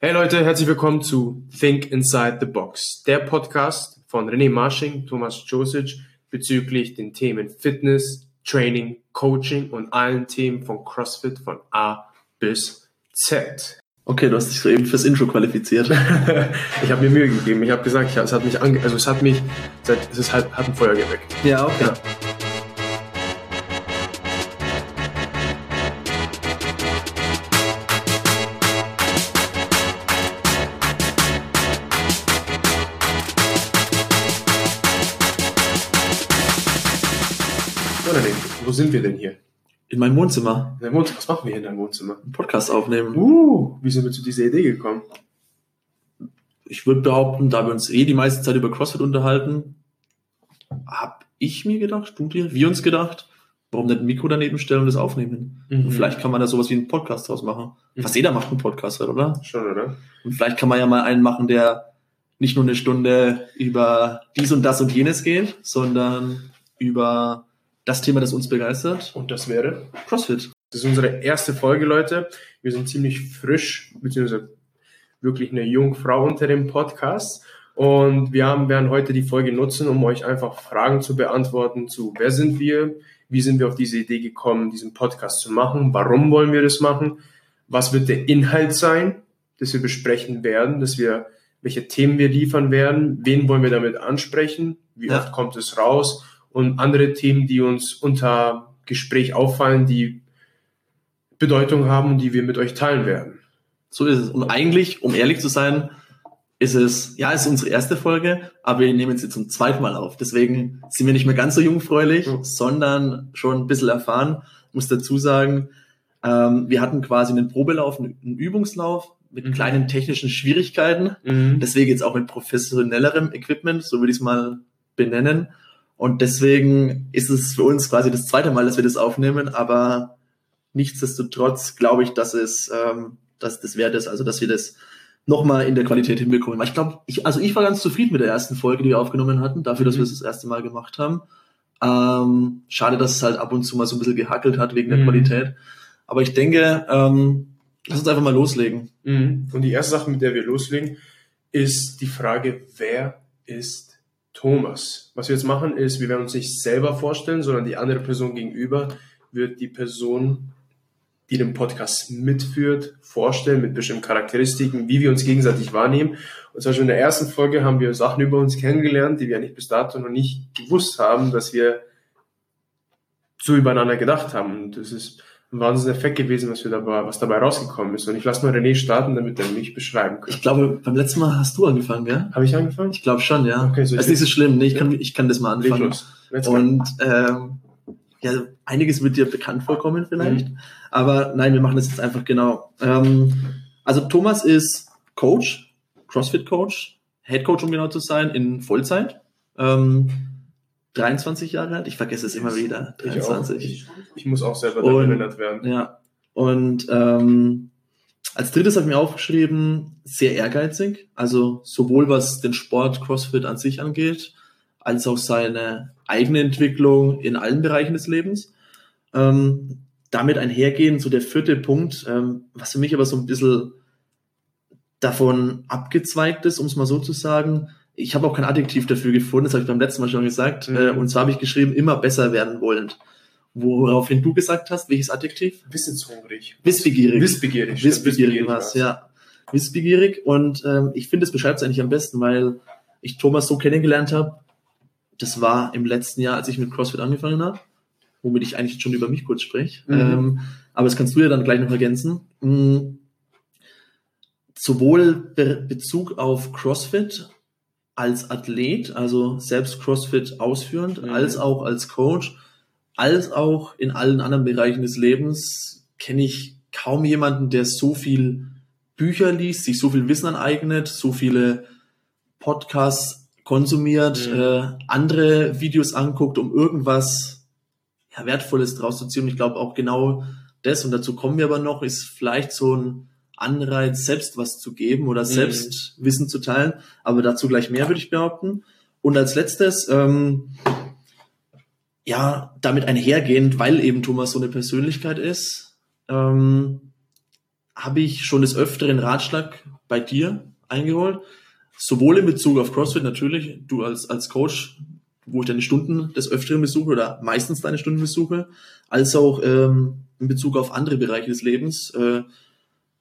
Hey Leute, herzlich willkommen zu Think Inside the Box, der Podcast von René Marsching, Thomas Josic bezüglich den Themen Fitness, Training, Coaching und allen Themen von CrossFit von A bis Z. Okay, du hast dich soeben fürs Intro qualifiziert. ich habe mir Mühe gegeben. Ich habe gesagt, ich, es hat mich ange also es hat mich es ist halt, hat ein Feuer geweckt. Ja, okay. Ja. Sind wir denn hier? In meinem Wohnzimmer. In deinem Wohnzimmer? Was machen wir hier in deinem Wohnzimmer? Einen Podcast aufnehmen. Uh, wie sind wir zu dieser Idee gekommen? Ich würde behaupten, da wir uns eh die meiste Zeit über CrossFit unterhalten, hab ich mir gedacht, du dir, wir uns gedacht, warum nicht ein Mikro daneben stellen und das aufnehmen? Mhm. Und vielleicht kann man da sowas wie einen Podcast draus machen. Mhm. Fast jeder macht einen Podcast, oder? Schon, oder? Und vielleicht kann man ja mal einen machen, der nicht nur eine Stunde über dies und das und jenes geht, sondern über das Thema, das uns begeistert. Und das wäre CrossFit. Das ist unsere erste Folge, Leute. Wir sind ziemlich frisch, beziehungsweise wirklich eine Jungfrau unter dem Podcast. Und wir haben, werden heute die Folge nutzen, um euch einfach Fragen zu beantworten zu, wer sind wir, wie sind wir auf diese Idee gekommen, diesen Podcast zu machen, warum wollen wir das machen, was wird der Inhalt sein, das wir besprechen werden, dass wir, welche Themen wir liefern werden, wen wollen wir damit ansprechen, wie ja. oft kommt es raus und andere Themen, die uns unter Gespräch auffallen, die Bedeutung haben und die wir mit euch teilen werden. So ist es. Und eigentlich, um ehrlich zu sein, ist es, ja, ist unsere erste Folge, aber wir nehmen sie zum zweiten Mal auf. Deswegen sind wir nicht mehr ganz so jungfräulich, mhm. sondern schon ein bisschen erfahren. Ich muss dazu sagen, ähm, wir hatten quasi einen Probelauf, einen Übungslauf mit mhm. kleinen technischen Schwierigkeiten. Mhm. Deswegen jetzt auch mit professionellerem Equipment, so würde ich es mal benennen. Und deswegen ist es für uns quasi das zweite Mal, dass wir das aufnehmen, aber nichtsdestotrotz glaube ich, dass es ähm, dass das wert ist, also dass wir das nochmal in der Qualität hinbekommen. Ich glaube, ich, also ich war ganz zufrieden mit der ersten Folge, die wir aufgenommen hatten, dafür, dass mhm. wir es das erste Mal gemacht haben. Ähm, schade, dass es halt ab und zu mal so ein bisschen gehackelt hat wegen der mhm. Qualität. Aber ich denke, ähm, lass uns einfach mal loslegen. Mhm. Und die erste Sache, mit der wir loslegen, ist die Frage, wer ist Thomas. Was wir jetzt machen ist, wir werden uns nicht selber vorstellen, sondern die andere Person gegenüber wird die Person, die den Podcast mitführt, vorstellen mit bestimmten Charakteristiken, wie wir uns gegenseitig wahrnehmen. Und zum Beispiel in der ersten Folge haben wir Sachen über uns kennengelernt, die wir eigentlich bis dato noch nicht gewusst haben, dass wir so übereinander gedacht haben. Und das ist ein Wahnsinns-Effekt gewesen, was, wir dabei, was dabei rausgekommen ist. Und ich lasse mal René starten, damit er mich beschreiben kann. Ich glaube, beim letzten Mal hast du angefangen, gell? Habe ich angefangen? Ich glaube schon, ja. Okay, so ist nicht so schlimm. Nee, ich, kann, ich kann das mal anfangen. Und ähm, ja, einiges wird dir bekannt vorkommen vielleicht. Mhm. Aber nein, wir machen das jetzt einfach genau. Ähm, also Thomas ist Coach, CrossFit-Coach, Head Coach, um genau zu sein, in Vollzeit. Ähm, 23 Jahre alt. Ich vergesse es immer wieder. 23. Ich, ich, muss auch selber daran erinnert werden. Ja. Und ähm, als drittes habe ich mir aufgeschrieben, sehr ehrgeizig. Also sowohl was den Sport CrossFit an sich angeht, als auch seine eigene Entwicklung in allen Bereichen des Lebens. Ähm, damit einhergehen, so der vierte Punkt, ähm, was für mich aber so ein bisschen davon abgezweigt ist, um es mal so zu sagen, ich habe auch kein Adjektiv dafür gefunden, das habe ich beim letzten Mal schon gesagt. Mhm. Äh, und zwar habe ich geschrieben, immer besser werden wollend. Woraufhin du gesagt hast, welches Adjektiv? Wissenshungrig. Wissbegierig. Wissbegierig. Wissbegierig war es, ja. Wissbegierig. Und ähm, ich finde, es beschreibt es eigentlich am besten, weil ich Thomas so kennengelernt habe. Das war im letzten Jahr, als ich mit CrossFit angefangen habe, womit ich eigentlich schon über mich kurz spreche. Mhm. Ähm, aber das kannst du ja dann gleich noch ergänzen. Mhm. Sowohl Be Bezug auf CrossFit als Athlet, also selbst CrossFit ausführend, mhm. als auch als Coach, als auch in allen anderen Bereichen des Lebens kenne ich kaum jemanden, der so viel Bücher liest, sich so viel Wissen aneignet, so viele Podcasts konsumiert, mhm. äh, andere Videos anguckt, um irgendwas ja, Wertvolles draus zu ziehen. Und ich glaube auch genau das, und dazu kommen wir aber noch, ist vielleicht so ein Anreiz, selbst was zu geben oder mhm. selbst Wissen zu teilen. Aber dazu gleich mehr, würde ich behaupten. Und als letztes, ähm, ja, damit einhergehend, weil eben Thomas so eine Persönlichkeit ist, ähm, habe ich schon des Öfteren Ratschlag bei dir eingeholt. Sowohl in Bezug auf CrossFit natürlich, du als, als Coach, wo ich deine Stunden des Öfteren besuche oder meistens deine Stunden besuche, als auch ähm, in Bezug auf andere Bereiche des Lebens, äh,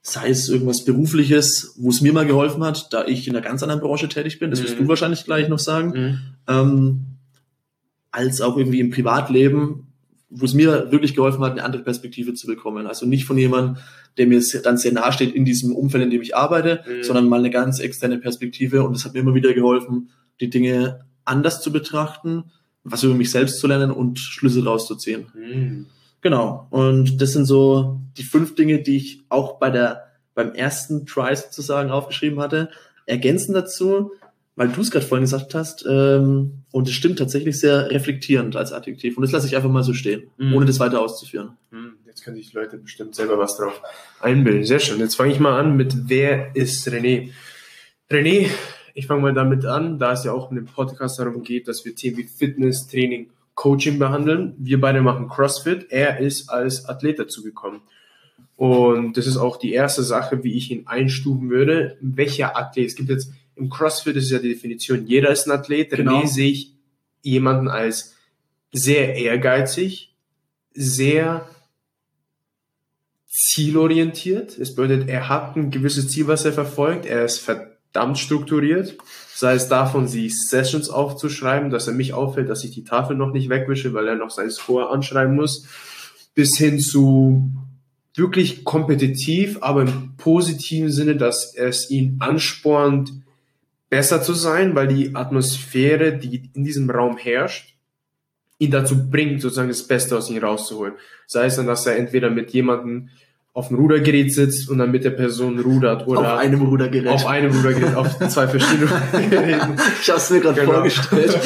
sei es irgendwas Berufliches, wo es mir mal geholfen hat, da ich in einer ganz anderen Branche tätig bin, das wirst Mhm. du wahrscheinlich gleich noch sagen, Mhm. ähm, als auch irgendwie im Privatleben, wo es mir wirklich geholfen hat, eine andere Perspektive zu bekommen. Also nicht von jemandem, der mir dann sehr nahe steht in diesem Umfeld, in dem ich arbeite, Mhm. sondern mal eine ganz externe Perspektive. Und es hat mir immer wieder geholfen, die Dinge anders zu betrachten, was über mich selbst zu lernen und Schlüsse rauszuziehen. Mhm. Genau. Und das sind so die fünf Dinge, die ich auch bei der, beim ersten Try sozusagen aufgeschrieben hatte. Ergänzend dazu, weil du es gerade vorhin gesagt hast, ähm, und es stimmt tatsächlich sehr reflektierend als Adjektiv. Und das lasse ich einfach mal so stehen, Mhm. ohne das weiter auszuführen. Hm, Jetzt können sich Leute bestimmt selber was drauf einbilden. Sehr schön. Jetzt fange ich mal an mit Wer ist René? René, ich fange mal damit an, da es ja auch in dem Podcast darum geht, dass wir Themen wie Fitness, Training, Coaching behandeln. Wir beide machen CrossFit. Er ist als Athlet dazugekommen. Und das ist auch die erste Sache, wie ich ihn einstufen würde. Welcher Athlet? Es gibt jetzt im CrossFit ist ja die Definition, jeder ist ein Athlet. Genau. René sehe ich jemanden als sehr ehrgeizig, sehr zielorientiert. Es bedeutet, er hat ein gewisses Ziel, was er verfolgt. Er ist verdammt strukturiert. Sei es davon, sich Sessions aufzuschreiben, dass er mich auffällt, dass ich die Tafel noch nicht wegwische, weil er noch sein Score anschreiben muss, bis hin zu wirklich kompetitiv, aber im positiven Sinne, dass es ihn anspornt, besser zu sein, weil die Atmosphäre, die in diesem Raum herrscht, ihn dazu bringt, sozusagen das Beste aus ihm rauszuholen. Sei es dann, dass er entweder mit jemandem auf dem Rudergerät sitzt und dann mit der Person rudert oder auf einem Rudergerät. auf einem Rudergerät, auf zwei verschiedenen Rudergeräten. ich habe es mir gerade Genau. vorgestellt.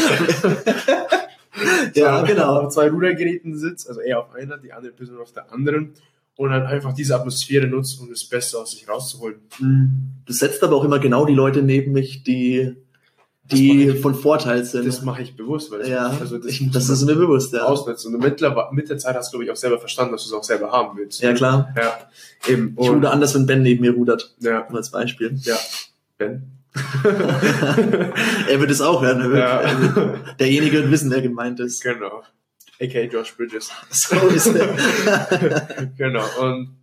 ja, Zwei- genau. Auf zwei Rudergeräten sitzt, also er auf einer, die andere Person auf der anderen und dann einfach diese Atmosphäre nutzt, um das Beste aus sich rauszuholen. Du setzt aber auch immer genau die Leute neben mich, die, die ich- von Vorteil sind. Das mache ich bewusst, weil das, ja, also das, ich, das ist mir bewusst, ja. ausnutzen. Und mittlerweile, mit der Zeit hast du, glaube ich, auch selber verstanden, dass du es auch selber haben willst. Ja, klar. Ja, eben. Ich Und, ruder anders, wenn Ben neben mir rudert. ja, als Beispiel. ja. Ben. er wird es auch hören. Er wird, Ja. wird, derjenige wird wissen, wer gemeint ist. genau. A.k.a. Josh Bridges. So ist er. genau. Und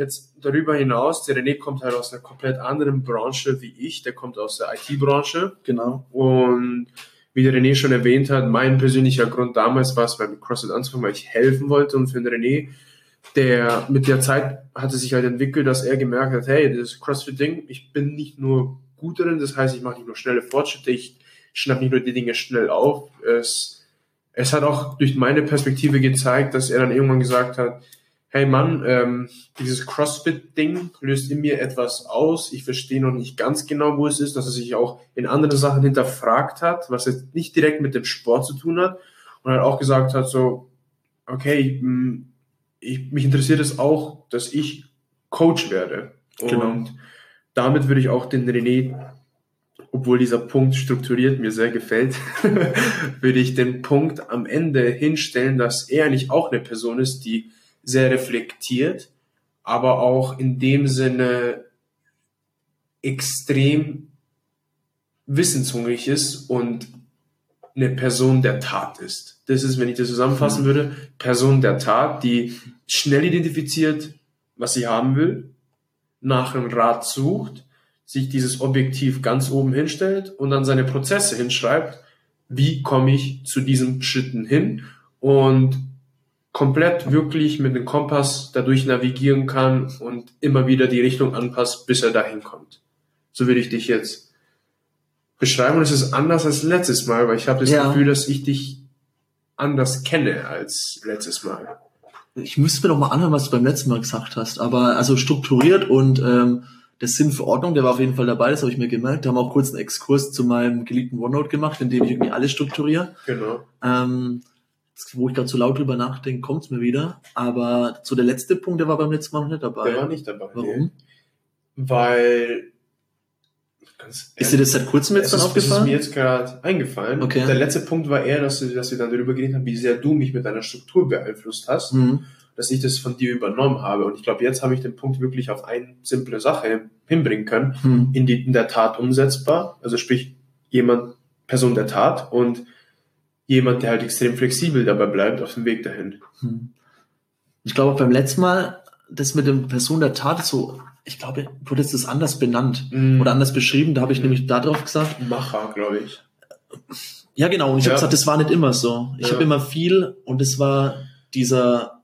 jetzt darüber hinaus, der René kommt halt aus einer komplett anderen Branche wie ich. Der kommt aus der IT-Branche. genau. Und wie der René schon erwähnt hat, mein persönlicher Grund damals war es, beim CrossFit anzufangen, weil ich helfen wollte. Und für den René, der mit der Zeit hat es sich halt entwickelt, dass er gemerkt hat, hey, das CrossFit-Ding, ich bin nicht nur gut darin, das heißt, ich mache nicht nur schnelle Fortschritte, ich schnapp nicht nur die Dinge schnell auf. Es, es hat auch durch meine Perspektive gezeigt, dass er dann irgendwann gesagt hat, hey Mann, ähm, dieses CrossFit-Ding löst in mir etwas aus. Ich verstehe noch nicht ganz genau, wo es ist, dass er sich auch in anderen Sachen hinterfragt hat, was jetzt nicht direkt mit dem Sport zu tun hat. Und halt auch gesagt hat, so, okay, mh, ich, mich interessiert es auch, dass ich Coach werde. Und Genau. damit würde ich auch den René, obwohl dieser Punkt strukturiert mir sehr gefällt, würde ich den Punkt am Ende hinstellen, dass er eigentlich auch eine Person ist, die sehr reflektiert, aber auch in dem Sinne extrem wissenshungrig ist und eine Person der Tat ist. Das ist, wenn ich das zusammenfassen würde, Person der Tat, die schnell identifiziert, was sie haben will, nach einem Rat sucht, sich dieses Objektiv ganz oben hinstellt und dann seine Prozesse hinschreibt, wie komme ich zu diesen Schritten hin und komplett wirklich mit dem Kompass dadurch navigieren kann und immer wieder die Richtung anpasst, bis er dahin kommt. So würde ich dich jetzt beschreiben und es ist anders als letztes Mal, weil ich habe das Ja. Gefühl, dass ich dich anders kenne als letztes Mal. Ich müsste mir noch mal anhören, was du beim letzten Mal gesagt hast. Aber also strukturiert und ähm, der Sinn für Ordnung, der war auf jeden Fall dabei, das habe ich mir gemerkt. Da haben wir auch kurz einen Exkurs zu meinem geliebten OneNote gemacht, in dem ich irgendwie alles strukturiere. Genau. Ähm, wo ich gerade so laut drüber nachdenke, kommt es mir wieder. Aber so der letzte Punkt, der war beim letzten Mal noch nicht dabei. Der war nicht dabei. Warum? Weil. Ganz Ist dir das seit kurzem jetzt dann ist, es ist aufgefallen? mir jetzt gerade eingefallen. Okay. Der letzte Punkt war eher, dass, du, dass wir dann darüber geredet haben, wie sehr du mich mit deiner Struktur beeinflusst hast. Mhm. dass ich das von dir übernommen habe. Und ich glaube, jetzt habe ich den Punkt wirklich auf eine simple Sache hinbringen können, hm. in, die, in der Tat umsetzbar. Also sprich, jemand, Person der Tat und jemand, der halt extrem flexibel dabei bleibt auf dem Weg dahin. Hm. Ich glaube, beim letzten Mal, das mit dem Person der Tat so, ich glaube, du hättest es anders benannt mm. oder anders beschrieben. Da habe ich mm. nämlich darauf gesagt. Macher, glaube ich. Ja, genau. Und ich ja. habe gesagt, das war nicht immer so. Ich ja. habe immer viel und es war dieser,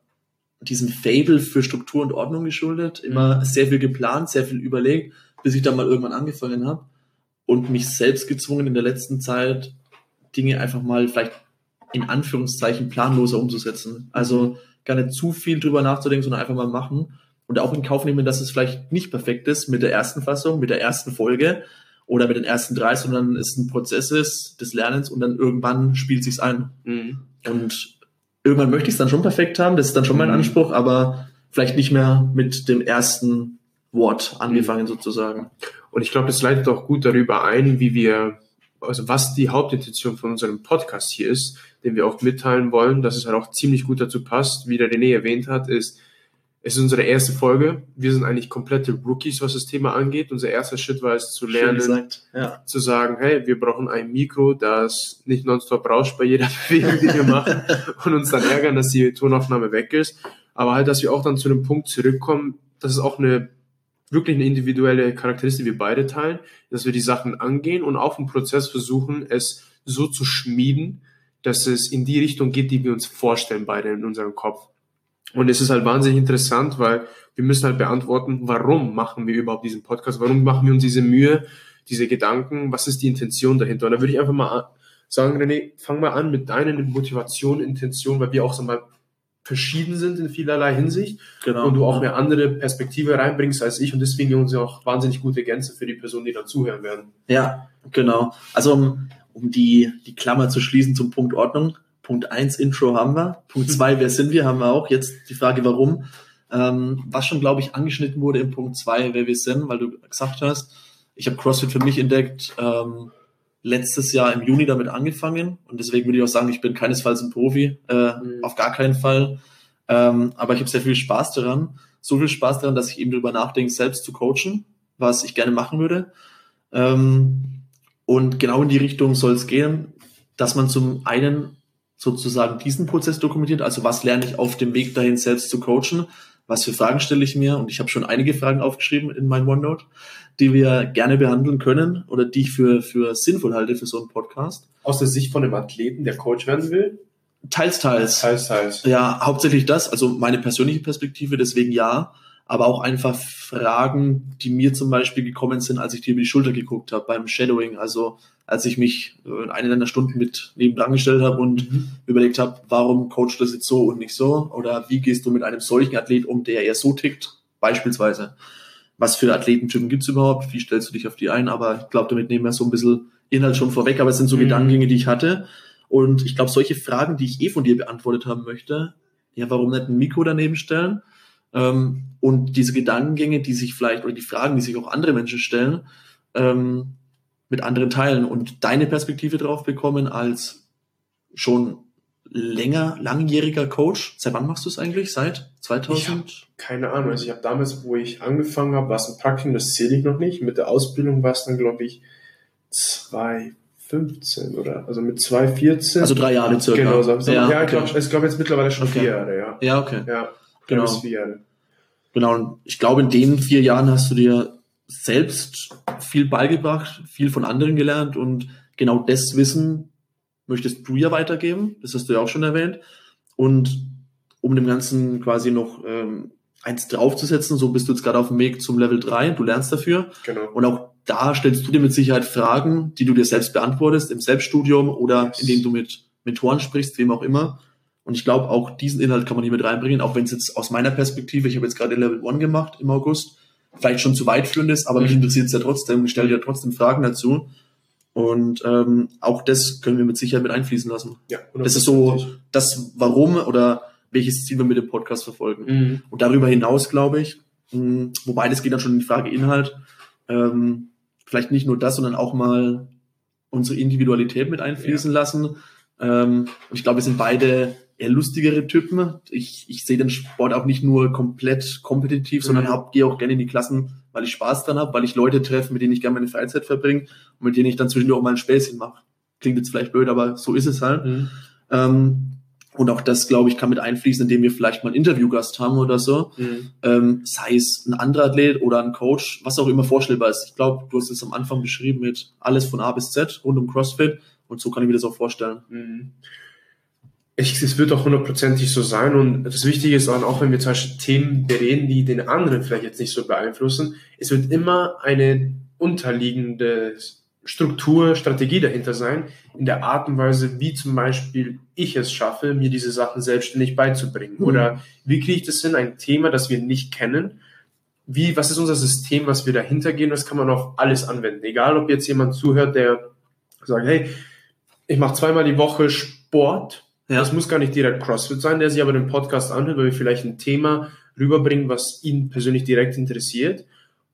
diesem Fable für Struktur und Ordnung geschuldet. Immer mm. sehr viel geplant, sehr viel überlegt, bis ich dann mal irgendwann angefangen habe und mich selbst gezwungen in der letzten Zeit Dinge einfach mal vielleicht in Anführungszeichen planloser umzusetzen. Also gar nicht zu viel drüber nachzudenken, sondern einfach mal machen und auch in Kauf nehmen, dass es vielleicht nicht perfekt ist mit der ersten Fassung, mit der ersten Folge oder mit den ersten drei, sondern es ein Prozess ist des Lernens und dann irgendwann spielt sich's ein. Mhm. Und irgendwann möchte ich es dann schon perfekt haben, das ist dann schon mein mhm. Anspruch, aber vielleicht nicht mehr mit dem ersten Wort angefangen mhm. sozusagen. Und ich glaube, das leitet auch gut darüber ein, wie wir, also was die Hauptintention von unserem Podcast hier ist, den wir auch mitteilen wollen, dass es halt auch ziemlich gut dazu passt, wie der René erwähnt hat, ist, es ist unsere erste Folge. Wir sind eigentlich komplette Rookies, was das Thema angeht. Unser erster Schritt war es zu lernen, ja. zu sagen, hey, wir brauchen ein Mikro, das nicht nonstop rauscht bei jeder Bewegung, die wir machen und uns dann ärgern, dass die Tonaufnahme weg ist. Aber halt, dass wir auch dann zu dem Punkt zurückkommen, dass es auch eine wirklich eine individuelle Charakteristik, die wir beide teilen, dass wir die Sachen angehen und auf dem Prozess versuchen, es so zu schmieden, dass es in die Richtung geht, die wir uns vorstellen, beide in unserem Kopf. Und es ist halt wahnsinnig interessant, weil wir müssen halt beantworten, warum machen wir überhaupt diesen Podcast? Warum machen wir uns diese Mühe, diese Gedanken? Was ist die Intention dahinter? Und da würde ich einfach mal sagen, René, fang mal an mit deiner Motivation, Intention, weil wir auch so mal verschieden sind in vielerlei Hinsicht genau, und du auch eine andere Perspektive reinbringst als ich und deswegen uns ja auch wahnsinnig gute Gänse für die Personen, die dann zuhören werden. Ja, genau. Also um, um die, die Klammer zu schließen zum Punkt Ordnung, Punkt eins Intro haben wir. Punkt zwei wer sind wir, haben wir auch. Jetzt die Frage, warum. Ähm, was schon, glaube ich, angeschnitten wurde im Punkt zwei wer wir sind, weil du gesagt hast, ich habe CrossFit für mich entdeckt, ähm, letztes Jahr im Juni damit angefangen und deswegen würde ich auch sagen, ich bin keinesfalls ein Profi, äh, mhm. auf gar keinen Fall. Ähm, aber ich habe sehr viel Spaß daran. So viel Spaß daran, dass ich eben darüber nachdenke, selbst zu coachen, was ich gerne machen würde. Ähm, und genau in die Richtung soll es gehen, dass man zum einen sozusagen diesen Prozess dokumentiert? Also was lerne ich auf dem Weg dahin selbst zu coachen? Was für Fragen stelle ich mir? Und ich habe schon einige Fragen aufgeschrieben in mein OneNote, die wir gerne behandeln können oder die ich für, für sinnvoll halte für so einen Podcast. Aus der Sicht von einem Athleten, der Coach werden will? Teils, teils. Teils, teils. Ja, hauptsächlich das, also meine persönliche Perspektive, deswegen ja aber auch einfach Fragen, die mir zum Beispiel gekommen sind, als ich dir über die Schulter geguckt habe beim Shadowing. Also als ich mich in eine deiner Stunden mit nebendran gestellt habe und mhm. überlegt habe, warum coachst du das jetzt so und nicht so? Oder wie gehst du mit einem solchen Athlet um, der eher so tickt, beispielsweise? Was für Athletentypen gibt's überhaupt? Wie stellst du dich auf die ein? Aber ich glaube, damit nehmen wir so ein bisschen Inhalt schon vorweg, aber es sind so mhm. Gedankengänge, die ich hatte. Und ich glaube, solche Fragen, die ich eh von dir beantwortet haben möchte, ja, warum nicht ein Mikro daneben stellen? Ähm, und diese Gedankengänge, die sich vielleicht, oder die Fragen, die sich auch andere Menschen stellen, ähm, mit anderen teilen und deine Perspektive drauf bekommen als schon länger, langjähriger Coach. Seit wann machst du es eigentlich? Seit 2000? keine Ahnung. Also ich habe damals, wo ich angefangen habe, war es ein Praktikum, das zähle ich noch nicht. Mit der Ausbildung war es dann, glaube ich, 2015 oder also mit 2014. Also drei Jahre circa. Genau, so, ja, ja, okay. ich glaube glaub jetzt mittlerweile schon okay. vier Jahre, ja. Ja, okay. Ja, genau. vier Jahre. Genau, und ich glaube, in den vier Jahren hast du dir selbst viel beigebracht, viel von anderen gelernt und genau das Wissen möchtest du ja weitergeben, das hast du ja auch schon erwähnt. Und um dem Ganzen quasi noch ähm, eins draufzusetzen, so bist du jetzt gerade auf dem Weg zum Level 3, du lernst dafür. Genau. Und auch da stellst du dir mit Sicherheit Fragen, die du dir selbst beantwortest im Selbststudium oder yes. indem du mit Mentoren sprichst, wem auch immer. Und ich glaube, auch diesen Inhalt kann man hier mit reinbringen, auch wenn es jetzt aus meiner Perspektive, ich habe jetzt gerade Level 1 gemacht im August, vielleicht schon zu weit führend ist, aber mhm. mich interessiert es ja trotzdem, ich stelle dir trotzdem Fragen dazu. Und ähm, auch das können wir mit Sicherheit mit einfließen lassen. Ja, das ist so das Warum oder welches Ziel wir mit dem Podcast verfolgen. Mhm. Und darüber hinaus, glaube ich, mh, wobei das geht dann schon in die Frage Inhalt, ähm, vielleicht nicht nur das, sondern auch mal unsere Individualität mit einfließen ja. lassen. Ähm, und ich glaube, wir sind beide eher lustigere Typen. Ich, ich sehe den Sport auch nicht nur komplett kompetitiv, sondern Mhm. hab, gehe auch gerne in die Klassen, weil ich Spaß dran habe, weil ich Leute treffe, mit denen ich gerne meine Freizeit verbringe und mit denen ich dann zwischendurch auch mal ein Späßchen mache. Klingt jetzt vielleicht blöd, aber so ist es halt. Mhm. Ähm, und auch das, glaube ich, kann mit einfließen, indem wir vielleicht mal einen Interviewgast haben oder so. Mhm. Ähm, sei es ein anderer Athlet oder ein Coach, was auch immer vorstellbar ist. Ich glaube, du hast es am Anfang beschrieben mit alles von A bis Z rund um CrossFit und so kann ich mir das auch vorstellen. Mhm. Ich, es wird auch hundertprozentig so sein und das Wichtige ist auch, auch wenn wir zum Beispiel Themen bereden, die den anderen vielleicht jetzt nicht so beeinflussen, es wird immer eine unterliegende Struktur, Strategie dahinter sein, in der Art und Weise, wie zum Beispiel ich es schaffe, mir diese Sachen selbstständig beizubringen. Mhm. Oder wie kriege ich das hin, ein Thema, das wir nicht kennen, wie, was ist unser System, was wir dahinter gehen, das kann man auf alles anwenden. Egal, ob jetzt jemand zuhört, der sagt, hey, ich mache zweimal die Woche Sport. Ja. Das muss gar nicht direkt CrossFit sein, der sich aber den Podcast anhört, weil wir vielleicht ein Thema rüberbringen, was ihn persönlich direkt interessiert.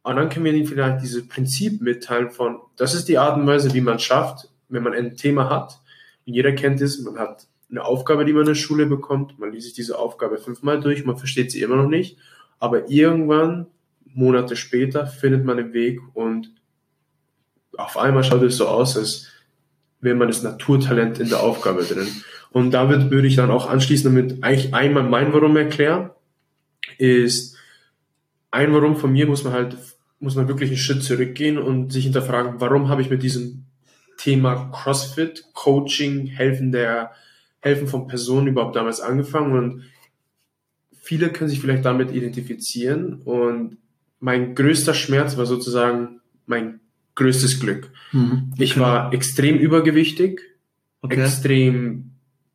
Und dann können wir ihm vielleicht dieses Prinzip mitteilen von, das ist die Art und Weise, wie man schafft, wenn man ein Thema hat. Und jeder kennt es, man hat eine Aufgabe, die man in der Schule bekommt, man liest sich diese Aufgabe fünfmal durch, man versteht sie immer noch nicht, aber irgendwann, Monate später, findet man einen Weg und auf einmal schaut es so aus, als wäre man das Naturtalent in der Aufgabe drin. Und damit würde ich dann auch anschließen damit eigentlich einmal mein Warum erklären, ist ein Warum von mir muss man halt, muss man wirklich einen Schritt zurückgehen und sich hinterfragen, warum habe ich mit diesem Thema CrossFit, Coaching, Helfen der, Helfen von Personen überhaupt damals angefangen und viele können sich vielleicht damit identifizieren und mein größter Schmerz war sozusagen mein größtes Glück. Mhm. Ich war extrem übergewichtig, okay. extrem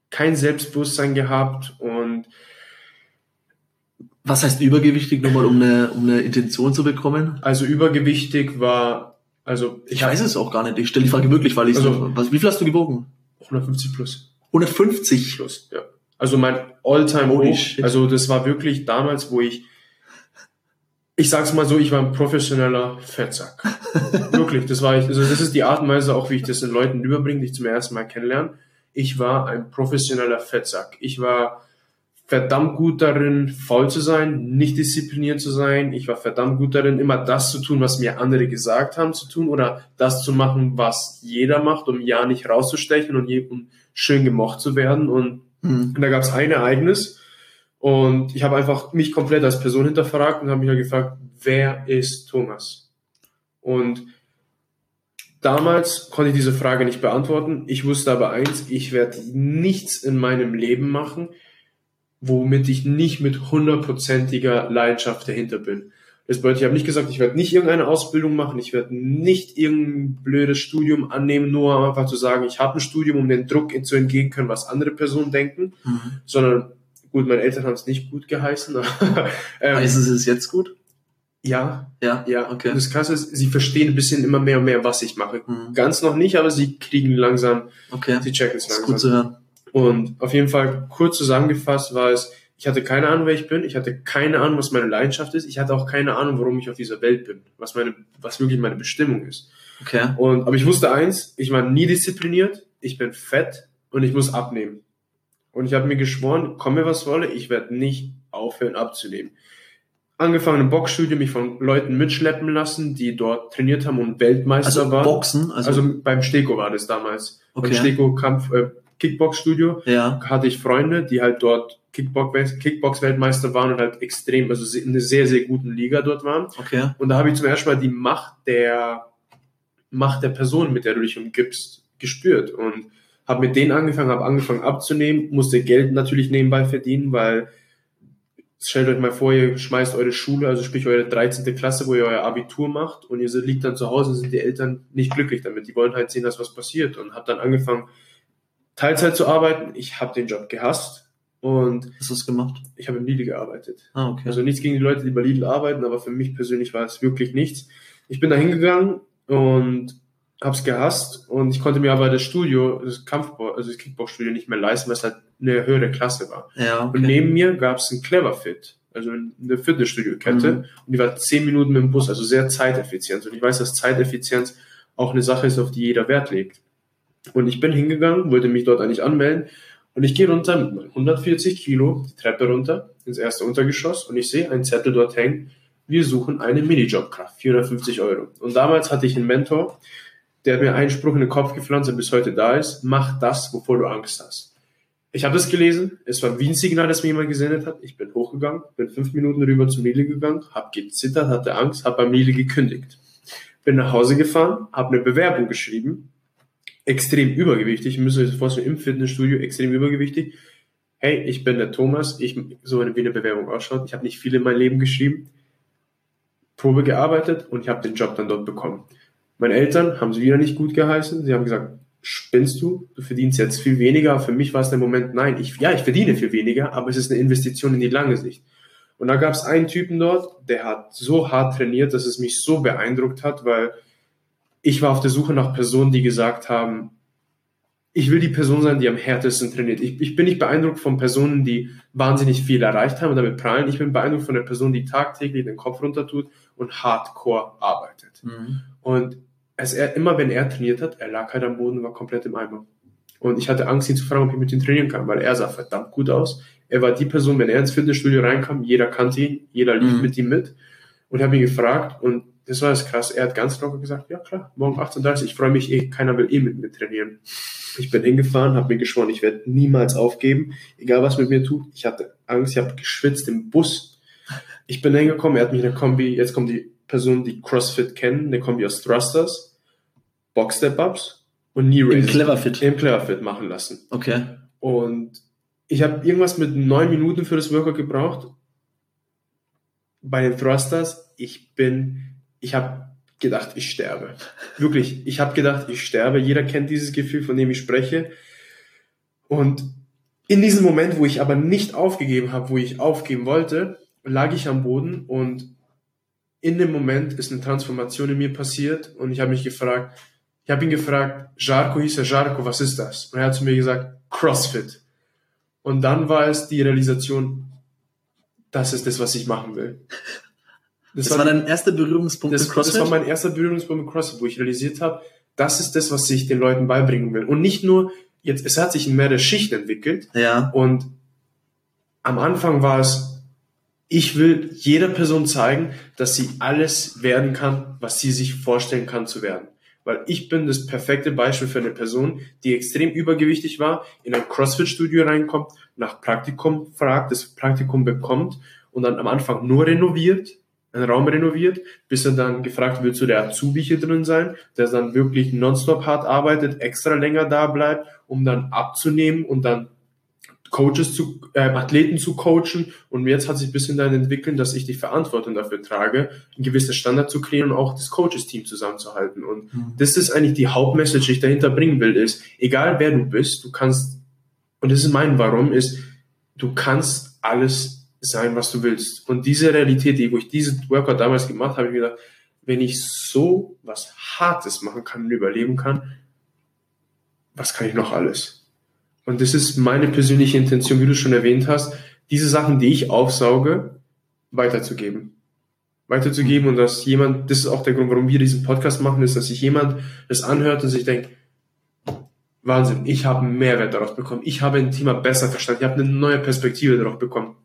kein Selbstbewusstsein gehabt und Was heißt übergewichtig nochmal, um eine, um eine Intention zu bekommen? also übergewichtig war, also Ich weiß es auch gar nicht. Ich stelle die Frage wirklich, weil ich Also- so, was, wie viel hast du gewogen? 150 plus. 150. Plus, ja. Also mein Alltime Hoch. shit. Also das war wirklich damals, wo ich, ich sag's mal so, ich war ein professioneller Fettsack. wirklich, das war ich. Also das ist die Art und Weise auch, wie ich das den Leuten überbringe, die ich zum ersten Mal kennenlernen. Ich war ein professioneller Fettsack. Ich war verdammt gut darin, faul zu sein, nicht diszipliniert zu sein. Ich war verdammt gut darin, immer das zu tun, was mir andere gesagt haben zu tun oder das zu machen, was jeder macht, um ja nicht rauszustechen und um schön gemocht zu werden. Und Mhm. und da gab es ein Ereignis und ich habe einfach mich komplett als Person hinterfragt und habe mich halt gefragt, wer ist Thomas? Und damals konnte ich diese Frage nicht beantworten. Ich wusste aber eins, ich werde nichts in meinem Leben machen, womit ich nicht mit hundertprozentiger Leidenschaft dahinter bin. Das bedeutet, ich habe nicht gesagt, ich werde nicht irgendeine Ausbildung machen, ich werde nicht irgendein blödes Studium annehmen, nur einfach zu sagen, ich habe ein Studium, um den Druck zu entgegen können, was andere Personen denken, Mhm. sondern gut, meine Eltern haben es nicht gut geheißen. ähm, Heißt es jetzt gut? Ja, Ja. ja. Okay. Und das Krasse ist, sie verstehen ein bisschen immer mehr und mehr, was ich mache. Mhm. Ganz noch nicht, aber sie kriegen langsam, Okay. sie checken es Das ist langsam. gut zu hören. Und auf jeden Fall kurz zusammengefasst war es, ich hatte keine Ahnung, wer ich bin, ich hatte keine Ahnung, was meine Leidenschaft ist, ich hatte auch keine Ahnung, warum ich auf dieser Welt bin, was meine, was wirklich meine Bestimmung ist. Okay. Und, aber ich wusste eins, ich war nie diszipliniert, ich bin fett und ich muss abnehmen. Und ich habe mir geschworen, komme was wolle, ich werde nicht aufhören abzunehmen. Angefangen im Boxstudio, mich von Leuten mitschleppen lassen, die dort trainiert haben und Weltmeister Also waren. Boxen, also, also beim Steko war das damals. Okay. Beim Steko Kampf, äh, Kickbox-Studio ja. hatte ich Freunde, die halt dort Kickbox- Kickbox-Weltmeister waren und halt extrem, also in einer sehr, sehr guten Liga dort waren. Okay. Und da habe ich zum ersten Mal die Macht der Macht der Person, mit der du dich umgibst, gespürt und habe mit denen angefangen, habe angefangen abzunehmen, musste Geld natürlich nebenbei verdienen, weil stellt euch mal vor, ihr schmeißt eure Schule, also sprich eure 13. Klasse, wo ihr euer Abitur macht und ihr liegt dann zu Hause und sind die Eltern nicht glücklich damit. Die wollen halt sehen, dass was passiert und habe dann angefangen, Teilzeit zu arbeiten. Ich habe den Job gehasst und Hast du es gemacht? ich habe im Lidl gearbeitet. Ah, okay. Also nichts gegen die Leute, die bei Lidl arbeiten, aber für mich persönlich war es wirklich nichts. Ich bin da hingegangen und hab's gehasst und ich konnte mir aber das Studio, das Kampfbau, also das Kickbox-Studio nicht mehr leisten, weil es halt eine höhere Klasse war. ja, Und okay. neben mir gab's ein Cleverfit, also eine Fitnessstudio-Kette Mhm. und die war zehn Minuten mit dem Bus, also sehr zeiteffizient. Und ich weiß, dass Zeiteffizienz auch eine Sache ist, auf die jeder Wert legt. Und ich bin hingegangen, wollte mich dort eigentlich anmelden Und ich gehe runter mit meinen 140 Kilo die Treppe runter ins erste Untergeschoss und ich sehe einen Zettel dort hängen. Wir suchen eine Minijobkraft, 450 Euro. Und damals hatte ich einen Mentor, der hat mir einen Spruch in den Kopf gepflanzt, der bis heute da ist. Mach das, wovor du Angst hast. Ich habe das gelesen. Es war wie ein Signal, das mir jemand gesendet hat. Ich bin hochgegangen, bin fünf Minuten rüber zu Mili gegangen, habe gezittert, hatte Angst, habe bei Mili gekündigt. Bin nach Hause gefahren, habe eine Bewerbung geschrieben. Extrem übergewichtig. Ich müsste euch das vorstellen, im Fitnessstudio extrem übergewichtig. Hey, ich bin der Thomas. Ich, so wie eine Bewerbung ausschaut. Ich habe nicht viel in mein Leben geschrieben. Probe gearbeitet und ich habe den Job dann dort bekommen. Meine Eltern haben sie wieder nicht gut geheißen. Sie haben gesagt, spinnst du? Du verdienst jetzt viel weniger. Für mich war es der Moment, nein, ich, ja, ich verdiene viel weniger, aber es ist eine Investition in die lange Sicht. Und da gab es einen Typen dort, der hat so hart trainiert, dass es mich so beeindruckt hat, weil ich war auf der Suche nach Personen, die gesagt haben, ich will die Person sein, die am härtesten trainiert. Ich, ich bin nicht beeindruckt von Personen, die wahnsinnig viel erreicht haben und damit prallen. Ich bin beeindruckt von der Person, die tagtäglich den Kopf runter tut und hardcore arbeitet. Mhm. Und es, er, immer wenn er trainiert hat, er lag halt am Boden, war komplett im Eimer. Und ich hatte Angst, ihn zu fragen, ob ich mit ihm trainieren kann, weil er sah verdammt gut aus. Er war die Person, wenn er ins Fitnessstudio reinkam, jeder kannte ihn, jeder lief mhm. mit ihm mit. Und habe ihn gefragt und das war das krass. Er hat ganz locker gesagt, ja klar, morgen 18.30 ich freue mich eh, keiner will eh mit mir trainieren. Ich bin hingefahren, habe mir geschworen, ich werde niemals aufgeben, egal was mit mir tut. Ich hatte Angst, ich habe geschwitzt im Bus. Ich bin hingekommen, er hat mich in der Kombi, jetzt kommt die Person, die CrossFit kennen, eine Kombi aus Thrusters, Box Step Ups und Knee Raises. Im Cleverfit. Im Cleverfit machen lassen. Okay. Und ich habe irgendwas mit neun Minuten für das Workout gebraucht. Bei den Thrusters, ich bin, ich habe gedacht, ich sterbe. Wirklich, ich habe gedacht, ich sterbe. Jeder kennt dieses Gefühl, von dem ich spreche. Und in diesem Moment, wo ich aber nicht aufgegeben habe, wo ich aufgeben wollte, lag ich am Boden und in dem Moment ist eine Transformation in mir passiert und ich habe mich gefragt, ich habe ihn gefragt, Jarko hieß er, Jarko, was ist das? Und er hat zu mir gesagt, CrossFit. Und dann war es die Realisation, das ist das, was ich machen will. Das, das war, dein erster Berührungspunkt das, mit CrossFit? Das war mein erster Berührungspunkt mit CrossFit, wo ich realisiert habe, das ist das, was ich den Leuten beibringen will. Und nicht nur, jetzt, es hat sich in mehrere Schichten entwickelt. Ja. Und am Anfang war es, ich will jeder Person zeigen, dass sie alles werden kann, was sie sich vorstellen kann zu werden. Weil ich bin das perfekte Beispiel für eine Person, die extrem übergewichtig war, in ein CrossFit-Studio reinkommt, nach Praktikum fragt, das Praktikum bekommt und dann am Anfang nur renoviert, einen Raum renoviert, bis er dann gefragt wird, zu der Azubi hier drin sein, der dann wirklich nonstop hart arbeitet, extra länger da bleibt, um dann abzunehmen und dann Coaches zu, äh, Athleten zu coachen und jetzt hat sich ein bisschen dann entwickelt, dass ich die Verantwortung dafür trage, einen gewissen Standard zu kreieren und auch das Coaches-Team zusammenzuhalten. Und mhm. das ist eigentlich die Hauptmessage, die ich dahinter bringen will, ist, egal wer du bist, du kannst, und das ist mein Warum, ist, du kannst alles sein, was du willst. Und diese Realität, die, wo ich diesen Workout damals gemacht habe, habe ich mir gedacht, wenn ich so was Hartes machen kann und überleben kann, was kann ich noch alles? Und das ist meine persönliche Intention, wie du schon erwähnt hast, diese Sachen, die ich aufsauge, weiterzugeben. Weiterzugeben und dass jemand, das ist auch der Grund, warum wir diesen Podcast machen, ist, dass sich jemand das anhört und sich denkt, Wahnsinn, ich habe einen Mehrwert daraus bekommen. Ich habe ein Thema besser verstanden. Ich habe eine neue Perspektive darauf bekommen.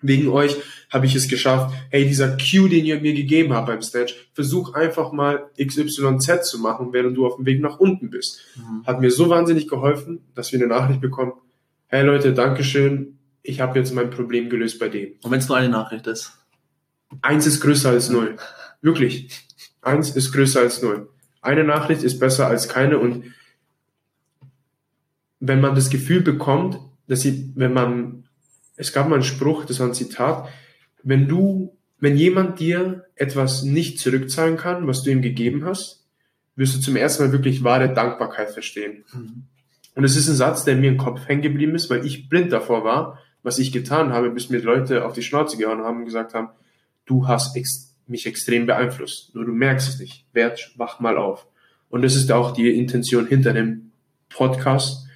Wegen euch habe ich es geschafft. Hey, dieser Cue, den ihr mir gegeben habt beim Stage, versuch einfach mal XYZ zu machen, während du auf dem Weg nach unten bist. Mhm. Hat mir so wahnsinnig geholfen, dass wir eine Nachricht bekommen. Hey Leute, Dankeschön. Ich habe jetzt mein Problem gelöst bei dem. Und wenn es nur eine Nachricht ist? Eins ist größer als null. Wirklich. Eins ist größer als null. Eine Nachricht ist besser als keine und wenn man das Gefühl bekommt, dass sie, wenn man es gab mal einen Spruch, das war ein Zitat, wenn du, wenn jemand dir etwas nicht zurückzahlen kann, was du ihm gegeben hast, wirst du zum ersten Mal wirklich wahre Dankbarkeit verstehen. Mhm. Und es ist ein Satz, der mir im Kopf hängen geblieben ist, weil ich blind davor war, was ich getan habe, bis mir Leute auf die Schnauze gehauen haben und gesagt haben, du hast ex mich extrem beeinflusst. Nur du merkst es nicht. Wert, wach mal auf. Und das ist auch die Intention hinter dem Podcast,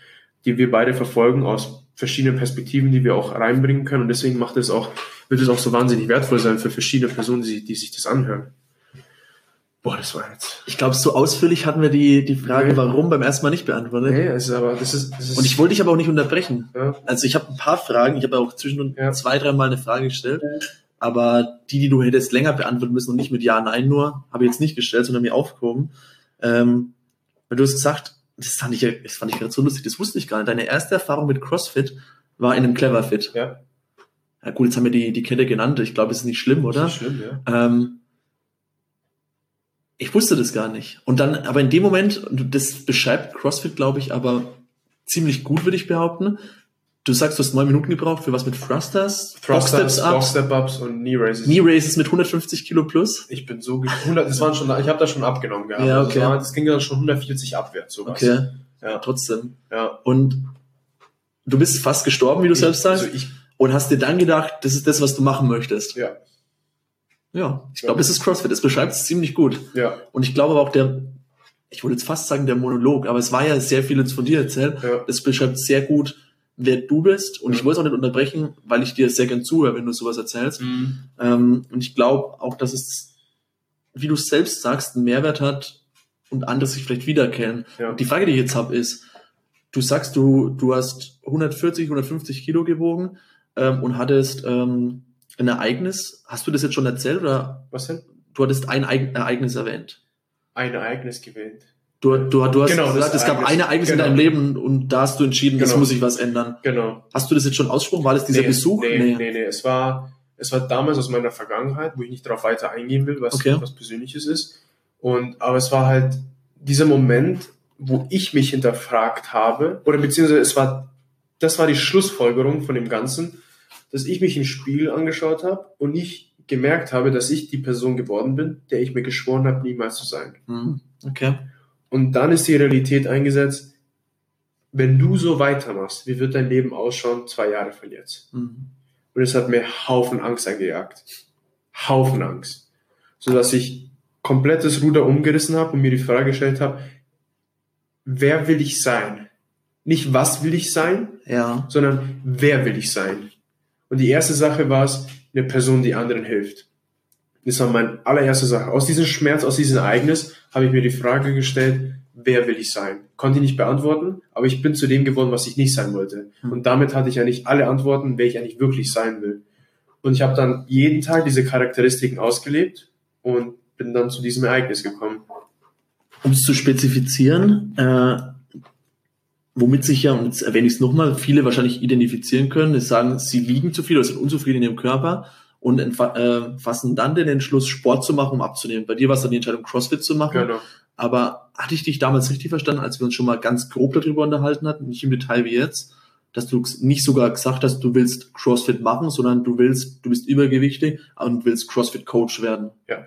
die wir beide verfolgen aus verschiedene Perspektiven, die wir auch reinbringen können. Und deswegen macht es auch, wird es auch so wahnsinnig wertvoll sein für verschiedene Personen, die, die sich das anhören. Boah, das war jetzt. Ich glaube, so ausführlich hatten wir die, die Frage, Nee. warum beim ersten Mal nicht beantwortet. Nee, es ist aber, das ist, das ist Und ich wollte dich aber auch nicht unterbrechen. ja, Also ich habe ein paar Fragen, ich habe auch zwischendurch Ja. zwei, dreimal eine Frage gestellt, aber die, die du hättest länger beantworten müssen und nicht mit Ja, Nein nur, habe ich jetzt nicht gestellt, sondern mir aufgehoben. Ähm, weil du hast gesagt, das fand ich, das fand ich gerade so lustig, das wusste ich gar nicht. Deine erste Erfahrung mit CrossFit war in einem Clever Fit. ja. Ja gut, jetzt haben wir die, die Kette genannt. Ich glaube, es ist nicht schlimm, oder? Ist schlimm, ja. Ähm, ich wusste das gar nicht. Und dann, aber in dem Moment, das beschreibt CrossFit, glaube ich, aber ziemlich gut, würde ich behaupten. Du sagst, du hast neun Minuten gebraucht für was mit Thrusters, Thrust Box Steps Ups, Box Ups, Step Ups und Knee Raises. Knee Raises mit 150 Kilo plus. Ich bin so, ge- 100, das waren schon, ich habe da schon abgenommen gehabt. Ja, Also okay. Das, war, das ging dann schon 140 abwärts, sowas. Okay, Ja, trotzdem. ja. Und du bist fast gestorben, wie du selbst sagst, Also ich, und hast dir dann gedacht, das ist das, was du machen möchtest. ja, Ja, ich glaube, es ist CrossFit. Es beschreibt es ziemlich gut. ja, Und ich glaube aber auch der, ich wollte jetzt fast sagen der Monolog, aber es war ja sehr viel jetzt von dir erzählt. ja. Das beschreibt sehr gut, wer du bist. Und ich Ja. wollte es auch nicht unterbrechen, weil ich dir sehr gern zuhöre, wenn du sowas erzählst. Mhm. Ähm, und ich glaube auch, dass es, wie du selbst sagst, einen Mehrwert hat und andere sich vielleicht wiedererkennen. ja. Die Frage, die ich jetzt habe, ist, du sagst, du, du hast 140, 150 Kilo gewogen ähm, und hattest ähm, ein Ereignis. Hast du das jetzt schon erzählt oder Was denn? du hattest ein Eig- Ereignis erwähnt? Ein Ereignis gewählt. Du, du, du hast Genau, das gesagt, es gab ein Ereignis Genau. in deinem Leben und da hast du entschieden, das Genau. muss sich was ändern. Genau. Hast du das jetzt schon ausgesprochen? War das dieser nee, Besuch? Nee, nee, nee, Es war, es war damals aus meiner Vergangenheit, wo ich nicht darauf weiter eingehen will, was, Okay. was Persönliches ist. Und, aber es war halt dieser Moment, wo ich mich hinterfragt habe, oder beziehungsweise es war, das war die Schlussfolgerung von dem Ganzen, dass ich mich im Spiegel angeschaut habe und ich gemerkt habe, dass ich die Person geworden bin, der ich mir geschworen habe, niemals zu sein. Hm, Okay. Und dann ist die Realität eingesetzt, wenn du so weitermachst, wie wird dein Leben ausschauen, zwei Jahre von jetzt? Hm. Und es hat mir Haufen Angst eingejagt. Haufen Angst. Sodass ich komplettes Ruder umgerissen habe und mir die Frage gestellt habe, wer will ich sein? Nicht was will ich sein, Ja. sondern wer will ich sein? Und die erste Sache war es, eine Person, die anderen hilft. Das war meine allererste Sache. Aus diesem Schmerz, aus diesem Ereignis habe ich mir die Frage gestellt, wer will ich sein? Konnte ich nicht beantworten, aber ich bin zu dem geworden, was ich nicht sein wollte. Hm. Und damit hatte ich eigentlich alle Antworten, wer ich eigentlich wirklich sein will. Und ich habe dann jeden Tag diese Charakteristiken ausgelebt und bin dann zu diesem Ereignis gekommen. Um es zu spezifizieren, äh, womit sich ja, und jetzt erwähne ich es nochmal, viele wahrscheinlich identifizieren können, ist sagen, sie liegen zu viel oder sind unzufrieden in ihrem Körper und äh, fassen dann den Entschluss, Sport zu machen, um abzunehmen. Bei dir war es dann die Entscheidung, CrossFit zu machen. Genau. Aber hatte ich dich damals richtig verstanden, als wir uns schon mal ganz grob darüber unterhalten hatten, nicht im Detail wie jetzt, dass du nicht sogar gesagt hast, du willst CrossFit machen, sondern du willst, du bist übergewichtig und willst CrossFit Coach werden. Ja.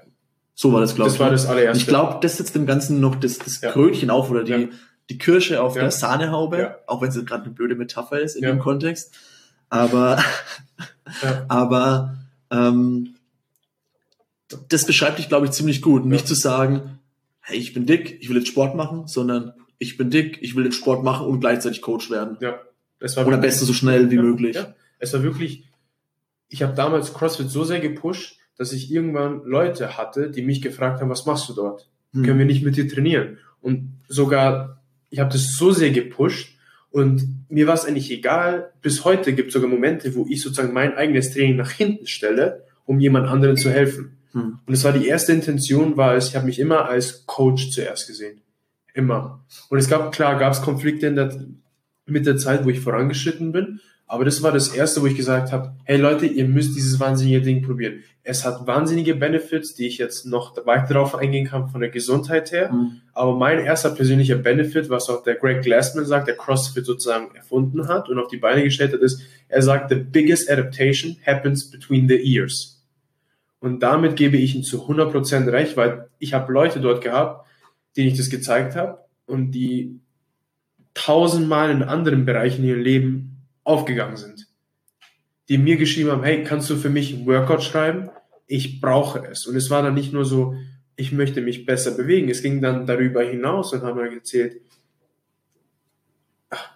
So war das, glaube Das ich. war ne? das allererste. ich glaube, das setzt dem Ganzen noch das, das Ja. Krönchen auf oder die, Ja. die Kirsche auf Ja. der Sahnehaube, auch wenn es gerade eine blöde Metapher ist in dem Kontext. Aber, aber ähm, das beschreibt dich, glaube ich, ziemlich gut. Nicht zu sagen, hey, ich bin dick, ich will jetzt Sport machen, sondern ich bin dick, ich will jetzt Sport machen und gleichzeitig Coach werden. Ja. Das war Oder am besten so schnell wie Ja, möglich. Ja. Es war wirklich, ich habe damals CrossFit so sehr gepusht, dass ich irgendwann Leute hatte, die mich gefragt haben, was machst du dort? Hm. Können wir nicht mit dir trainieren? Und sogar, ich habe das so sehr gepusht und mir war es eigentlich egal, bis heute gibt es sogar Momente, wo ich sozusagen mein eigenes Training nach hinten stelle, um jemand anderen zu helfen. Hm. Und es war die erste Intention, war es, ich habe mich immer als Coach zuerst gesehen. Immer. Und es gab, klar, gab es Konflikte der, mit der Zeit, wo ich vorangeschritten bin. Aber das war das erste, wo ich gesagt habe, hey Leute, ihr müsst dieses wahnsinnige Ding probieren. Es hat wahnsinnige Benefits, die ich jetzt noch weiter darauf eingehen kann von der Gesundheit her. Hm. Aber mein erster persönlicher Benefit, was auch der Greg Glassman sagt, der CrossFit sozusagen erfunden hat und auf die Beine gestellt hat, ist, er sagt, the biggest adaptation happens between the ears. Und damit gebe ich ihm zu 100% recht, weil ich habe Leute dort gehabt, denen ich das gezeigt habe und die tausendmal in anderen Bereichen in ihrem Leben aufgegangen sind. Die mir geschrieben haben, hey, kannst du für mich ein Workout schreiben? Ich brauche es. Und es war dann nicht nur so, ich möchte mich besser bewegen. Es ging dann darüber hinaus und haben dann gezählt, ach,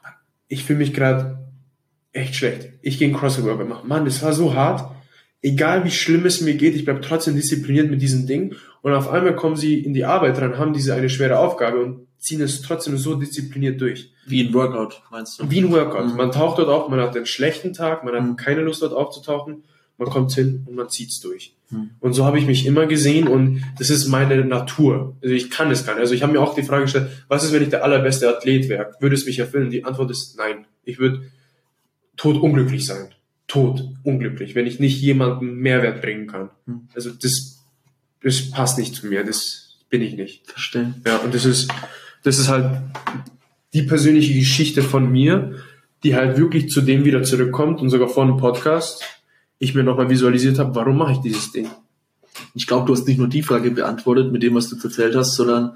ich fühle mich gerade echt schlecht. Ich gehe einen CrossFit-Workout machen. Mann, das war so hart. egal wie schlimm es mir geht, ich bleibe trotzdem diszipliniert mit diesem Ding. Und auf einmal kommen sie in die Arbeit ran, haben diese eine schwere Aufgabe und ziehen es trotzdem so diszipliniert durch. Wie ein Workout, meinst du? Wie ein Workout. Mhm. Man taucht dort auf, man hat einen schlechten Tag, man hat Mhm. keine Lust dort aufzutauchen, man kommt hin und man zieht's durch. Mhm. Und so habe ich mich immer gesehen und das ist meine Natur. Also ich kann es gar nicht. Also ich habe mir auch die Frage gestellt, was ist, wenn ich der allerbeste Athlet wäre? Würde es mich erfüllen? Die Antwort ist nein. Ich würde tot unglücklich sein. Tot unglücklich, wenn ich nicht jemandem Mehrwert bringen kann. Mhm. Also das, das passt nicht zu mir. Das bin ich nicht. Verstehe. Ja, und das ist, das ist halt die persönliche Geschichte von mir, die halt wirklich zu dem wieder zurückkommt und sogar vor einem Podcast ich mir nochmal visualisiert habe, warum mache ich dieses Ding? Ich glaube, du hast nicht nur die Frage beantwortet mit dem, was du erzählt hast, sondern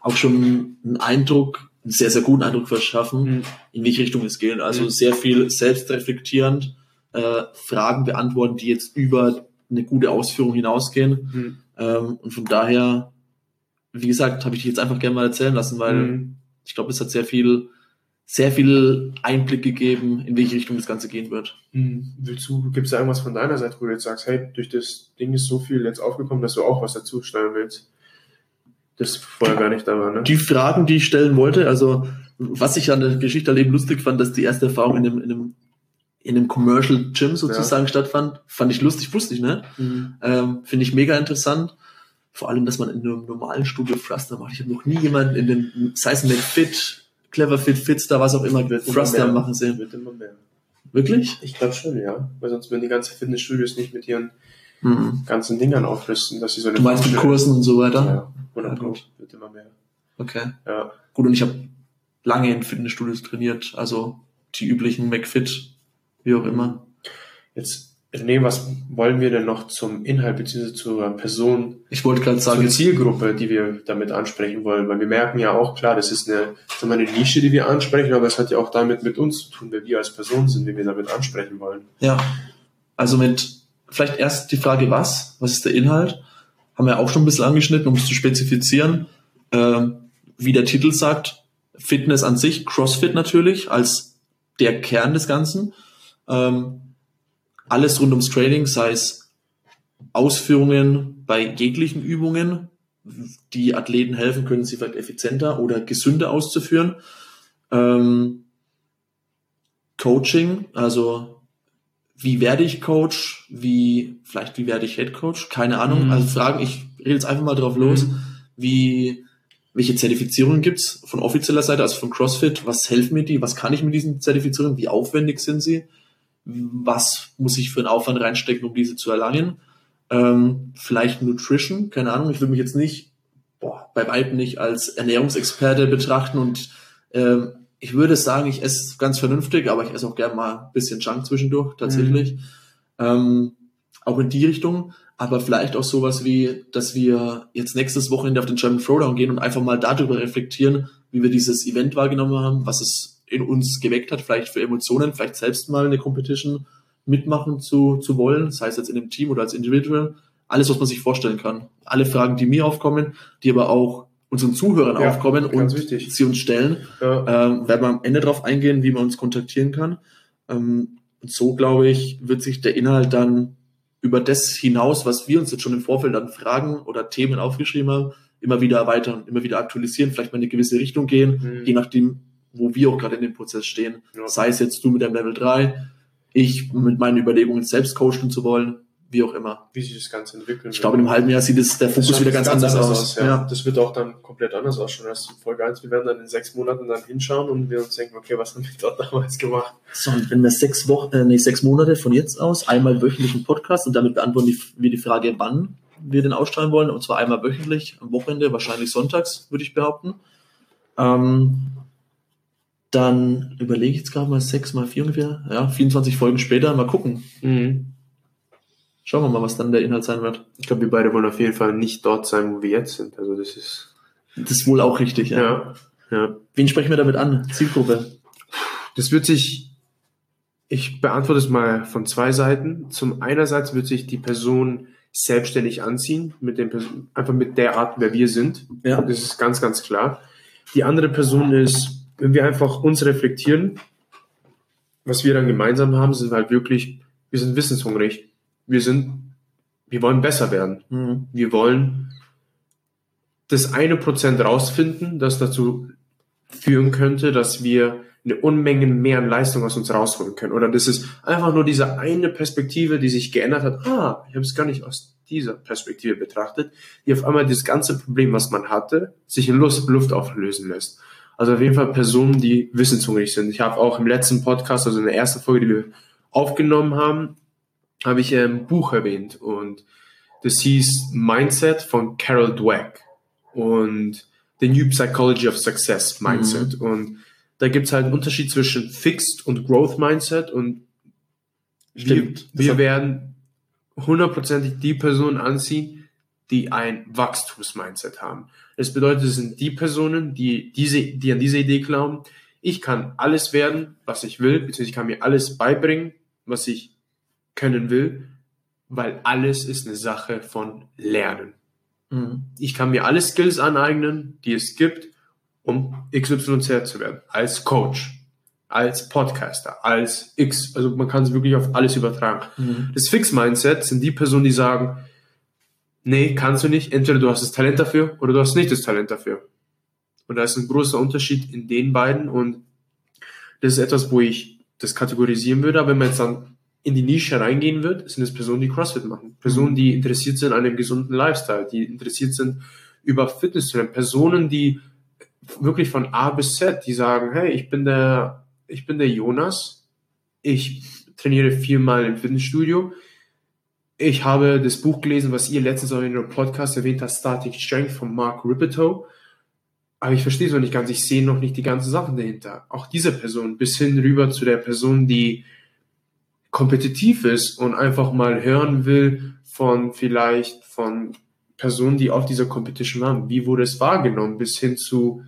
auch schon einen Eindruck, einen sehr, sehr guten Eindruck verschaffen, Mhm. in welche Richtung es geht. Also Mhm. sehr viel selbstreflektierend, äh, Fragen beantworten, die jetzt über eine gute Ausführung hinausgehen. Mhm. Ähm, und von daher, wie gesagt, habe ich dich jetzt einfach gerne mal erzählen lassen, weil Mhm. ich glaube, es hat sehr viel, sehr viel Einblick gegeben, in welche Richtung das Ganze gehen wird. Mhm. Willst du, gibt es da irgendwas von deiner Seite, wo du jetzt sagst, hey, durch das Ding ist so viel jetzt aufgekommen, dass du auch was dazu stellen willst? Das vorher gar nicht da war, ne? Die Fragen, die ich stellen wollte, also was ich an der Geschichte halt eben lustig fand, dass die erste Erfahrung in einem, in einem, in einem Commercial Gym sozusagen stattfand, fand ich lustig, wusste ich nicht. Mhm. Ähm, Finde ich mega interessant. Vor allem, dass man in einem normalen Studio Thruster macht. Ich habe noch nie jemanden in den, sei es McFit, Clever Fit, Fitster, was auch immer, Thruster machen sehen. Wird immer mehr. Wirklich? Ich glaube schon, ja. Weil sonst würden die ganzen Fitnessstudios nicht mit ihren Mhm. ganzen Dingern aufrüsten, dass sie so eine Du meinst mit Kursen und so weiter? Ja, 100 Ja, gut. Wird immer mehr. Okay. Ja. Gut, und ich habe lange in Fitnessstudios trainiert, also die üblichen McFit, wie auch immer. Jetzt, René, was wollen wir denn noch zum Inhalt bzw. zur Person, Ich wollte gerade sagen, zur Zielgruppe, die wir damit ansprechen wollen? Weil wir merken ja auch, klar, das ist eine, sagen wir, eine Nische, die wir ansprechen, aber es hat ja auch damit mit uns zu tun, wer wir als Person sind, wie wir damit ansprechen wollen. Ja, also mit vielleicht erst die Frage, was? Was ist der Inhalt? Haben wir auch schon ein bisschen angeschnitten, um es zu spezifizieren. Ähm, wie der Titel sagt, Fitness an sich, CrossFit natürlich als der Kern des Ganzen. Ähm, alles rund ums Training, sei es Ausführungen bei jeglichen Übungen, die Athleten helfen können, sie vielleicht effizienter oder gesünder auszuführen. Ähm, Coaching, also wie werde ich Coach, wie, vielleicht wie werde ich Head Coach, keine Ahnung. Mhm. Also Fragen, ich rede jetzt einfach mal drauf los, Mhm. wie, welche Zertifizierungen gibt's von offizieller Seite, also von CrossFit, was helfen mir die, was kann ich mit diesen Zertifizierungen, wie aufwendig sind sie, was muss ich für einen Aufwand reinstecken, um diese zu erlangen. Ähm, vielleicht Nutrition, keine Ahnung, ich will mich jetzt nicht, boah, bei weitem nicht als Ernährungsexperte betrachten und ähm, ich würde sagen, ich esse ganz vernünftig, aber ich esse auch gerne mal ein bisschen Junk zwischendurch, tatsächlich. Ähm, auch in die Richtung. Aber vielleicht auch sowas wie, dass wir jetzt nächstes Wochenende auf den German Throwdown gehen und einfach mal darüber reflektieren, wie wir dieses Event wahrgenommen haben, was es in uns geweckt hat, vielleicht für Emotionen, vielleicht selbst mal eine Competition mitmachen zu, zu wollen, sei es jetzt in einem Team oder als Individual. Alles, was man sich vorstellen kann. Alle Fragen, die mir aufkommen, die aber auch unseren Zuhörern Ja, aufkommen und wichtig. sie uns stellen, Ja. ähm, werden wir am Ende darauf eingehen, wie man uns kontaktieren kann. Ähm, und so, glaube ich, wird sich der Inhalt dann über das hinaus, was wir uns jetzt schon im Vorfeld an Fragen oder Themen aufgeschrieben haben, immer wieder erweitern, immer wieder aktualisieren, vielleicht mal in eine gewisse Richtung gehen, Mhm. je nachdem, wo wir auch gerade in dem Prozess stehen. Ja. Sei es jetzt du mit deinem Level 3, ich mit meinen Überlegungen selbst coachen zu wollen, wie auch immer. Wie sich das Ganze entwickeln Ich glaube, in einem halben Jahr sieht es der Fokus schaut wieder ganz, anders, aus. ja. Das wird auch dann komplett anders ausschauen als Folge 1. Wir werden dann in sechs Monaten dann hinschauen und wir uns denken, okay, was haben wir dort damals gemacht? So, und wenn wir sechs Wochen, äh, nee, sechs Monate von jetzt aus einmal wöchentlich einen Podcast und damit beantworten wir die Frage, wann wir den ausstrahlen wollen, und zwar einmal wöchentlich, am Wochenende, wahrscheinlich sonntags, würde ich behaupten. Ähm, dann überlege ich jetzt gerade mal sechs mal vier ungefähr, ja, 24 Folgen später, mal gucken. Schauen wir mal, was dann der Inhalt sein wird. Ich glaube, wir beide wollen auf jeden Fall nicht dort sein, wo wir jetzt sind. Also das ist, Das ist wohl auch richtig, ja. ja, ja. Wen sprechen wir damit an? Zielgruppe. Das wird sich, ich beantworte es mal von zwei Seiten. Zum einerseits wird sich die Person selbstständig anziehen, mit dem, Person- einfach mit der Art, wer wir sind. Ja. Das ist ganz, ganz klar. Die andere Person ist, wenn wir einfach uns reflektieren, was wir dann gemeinsam haben, sind halt wirklich, wir sind wissenshungrig. wir sind, wir wollen besser werden. Mhm. Wir wollen das eine Prozent rausfinden, das dazu führen könnte, dass wir eine Unmenge mehr an Leistung aus uns rausholen können. Oder das ist einfach nur diese eine Perspektive, die sich geändert hat. Ah, ich habe es gar nicht aus dieser Perspektive betrachtet, die auf einmal das ganze Problem, was man hatte, sich in Luft, Luft auflösen lässt. Also auf jeden Fall Personen, die wissenshungrig sind. Ich habe auch im letzten Podcast, also in der ersten Folge, die wir aufgenommen haben, habe ich ein Buch erwähnt und das hieß Mindset von Carol Dweck und The New Psychology of Success Mindset. Mhm. Und da gibt's halt einen Unterschied zwischen Fixed und Growth Mindset und Stimmt. wir, wir werden hundertprozentig die Personen anziehen, die ein Wachstumsmindset haben. Das bedeutet, es sind die Personen, die, diese, die an diese Idee glauben, ich kann alles werden, was ich will, beziehungsweise ich kann mir alles beibringen, was ich können will, weil alles ist eine Sache von Lernen. Mhm. Ich kann mir alle Skills aneignen, die es gibt, um XYZ zu werden. Als Coach, als Podcaster, als X. Also man kann es wirklich auf alles übertragen. Mhm. Das Fix-Mindset sind die Personen, die sagen, nee, kannst du nicht. Entweder du hast das Talent dafür oder du hast nicht das Talent dafür. Und da ist ein großer Unterschied in den beiden und das ist etwas, wo ich das kategorisieren würde. Aber wenn man jetzt dann in die Nische reingehen wird, sind es Personen, die CrossFit machen. Personen, die interessiert sind an einem gesunden Lifestyle, die interessiert sind über Fitness zu lernen. Personen, die wirklich von A bis Z, die sagen, hey, ich bin der, ich bin der Jonas, ich trainiere viermal im Fitnessstudio, ich habe das Buch gelesen, was ihr letztens auch in eurem Podcast erwähnt habt, Static Strength von Mark Ripetoe. Aber ich verstehe es noch nicht ganz. Ich sehe noch nicht die ganzen Sachen dahinter. Auch diese Person bis hin rüber zu der Person, die kompetitiv ist und einfach mal hören will von vielleicht von Personen, die auf dieser Competition waren. Wie wurde es wahrgenommen? Bis hin zu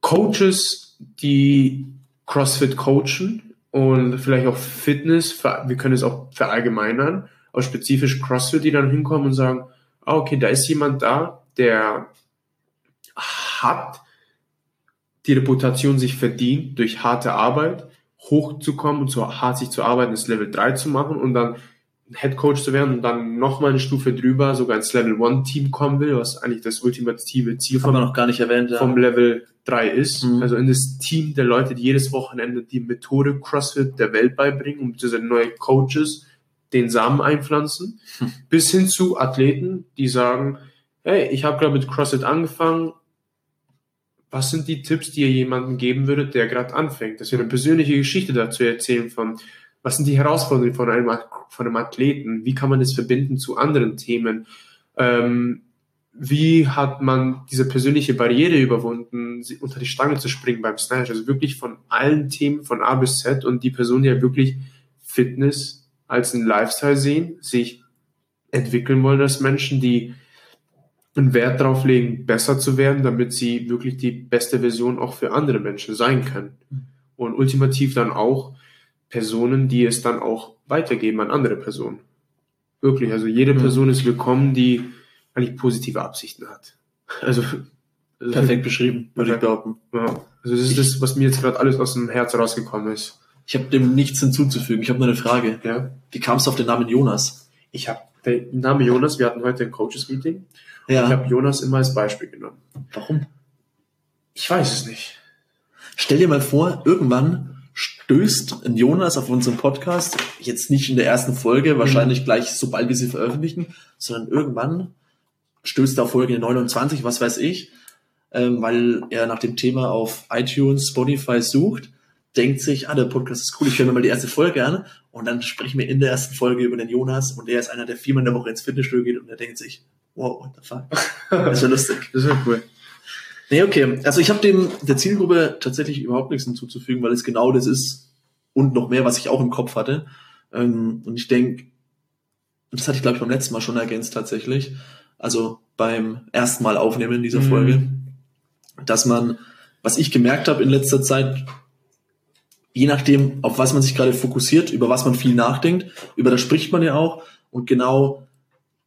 Coaches, die CrossFit coachen und vielleicht auch Fitness. Wir können es auch verallgemeinern, auch spezifisch CrossFit, die dann hinkommen und sagen, ah, okay, da ist jemand da, der hat die Reputation sich verdient, durch harte Arbeit hochzukommen und so hart sich zu arbeiten, das Level 3 zu machen und dann Head Coach zu werden und dann nochmal eine Stufe drüber sogar ins Level 1 Team kommen will, was eigentlich das ultimative Ziel vom, noch gar nicht erwähnt. Ja. vom Level 3 ist. Mhm. Also in das Team der Leute, die jedes Wochenende die Methode CrossFit der Welt beibringen und beziehungsweise neue Coaches den Samen einpflanzen, Hm. bis hin zu Athleten, die sagen, hey, ich habe gerade mit CrossFit angefangen, was sind die Tipps, die ihr jemandem geben würdet, der gerade anfängt? Dass wir eine persönliche Geschichte dazu erzählen von, was sind die Herausforderungen von einem, von einem Athleten? Wie kann man das verbinden zu anderen Themen? Ähm, wie hat man diese persönliche Barriere überwunden, unter die Stange zu springen beim Snatch? Also wirklich von allen Themen von A bis Z und die Personen, die ja wirklich Fitness als einen Lifestyle sehen, sich entwickeln wollen als Menschen, die einen Wert darauf legen, besser zu werden, damit sie wirklich die beste Version auch für andere Menschen sein können. Und ultimativ dann auch Personen, die es dann auch weitergeben an andere Personen. Wirklich, also jede Mhm. Person ist willkommen, die eigentlich positive Absichten hat. Also, also Perfekt beschrieben, würde ich Perfekt. behaupten. Ja. Also das ist das, was mir jetzt gerade alles aus dem Herz rausgekommen ist. Ich habe dem nichts hinzuzufügen. Ich habe nur eine Frage. Ja. Wie kamst du auf den Namen Jonas? Ich habe der Name Jonas, wir hatten heute ein Coaches-Meeting. Ja. Ich habe Jonas immer als Beispiel genommen. Warum? Ich weiß es nicht. Stell dir mal vor, irgendwann stößt ein Jonas auf unseren Podcast, jetzt nicht in der ersten Folge, wahrscheinlich gleich sobald wir sie veröffentlichen, sondern irgendwann stößt er auf Folge 29, was weiß ich, ähm, weil er nach dem Thema auf iTunes, Spotify sucht, denkt sich, ah, der Podcast ist cool, ich höre mir mal die erste Folge an und dann sprechen wir in der ersten Folge über den Jonas und er ist einer, der viermal in der Woche ins Fitnessstudio geht und er denkt sich, wow, what the fuck, das ist ja lustig. Das ist ja cool. Nee, okay. Also ich habe dem der Zielgruppe tatsächlich überhaupt nichts hinzuzufügen, weil es genau das ist und noch mehr, was ich auch im Kopf hatte. Ähm, und ich denke, das hatte ich glaube ich beim letzten Mal schon ergänzt tatsächlich, also beim ersten Mal aufnehmen dieser Mhm. Folge, dass man, was ich gemerkt habe in letzter Zeit, je nachdem, auf was man sich gerade fokussiert, über was man viel nachdenkt, über das spricht man ja auch und genau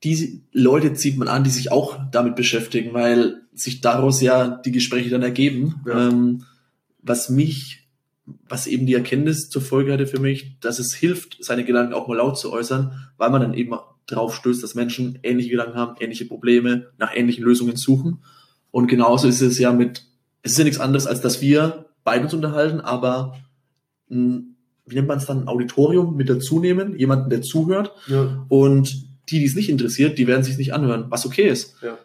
diese Leute zieht man an, die sich auch damit beschäftigen, weil sich daraus ja die Gespräche dann ergeben. Ja. Ähm, was mich was eben die Erkenntnis zur Folge hatte für mich, dass es hilft, seine Gedanken auch mal laut zu äußern, weil man dann eben drauf stößt, dass Menschen ähnliche Gedanken haben, ähnliche Probleme, nach ähnlichen Lösungen suchen. Und genauso ist es ja mit, es ist ja nichts anderes, als dass wir beide uns unterhalten, aber ein, wie nennt man es dann, ein Auditorium mit dazu nehmen, jemanden, der zuhört. Ja. Und die, die es nicht interessiert, die werden sich nicht anhören, was okay ist. Ja.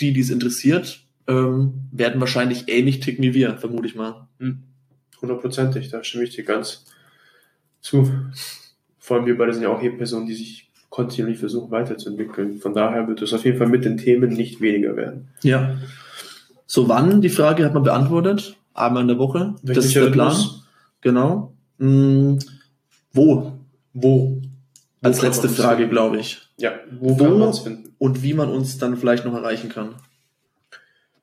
Die, die es interessiert, ähm, werden wahrscheinlich ähnlich ticken wie wir, vermute ich mal. Hm. Hundertprozentig, da stimme ich dir ganz zu. Vor allem wir beide sind ja auch hier Personen, die sich kontinuierlich versuchen weiterzuentwickeln. Von daher wird es auf jeden Fall mit den Themen nicht weniger werden. Ja. So, wann? Die Frage hat man beantwortet. Einmal in der Woche. Wenn das ist der Plan. erinnere. Genau. Hm, wo? Wo? Als Wo letzte Frage, glaube ich. Ja, wo, Wo? Und wie man uns dann vielleicht noch erreichen kann.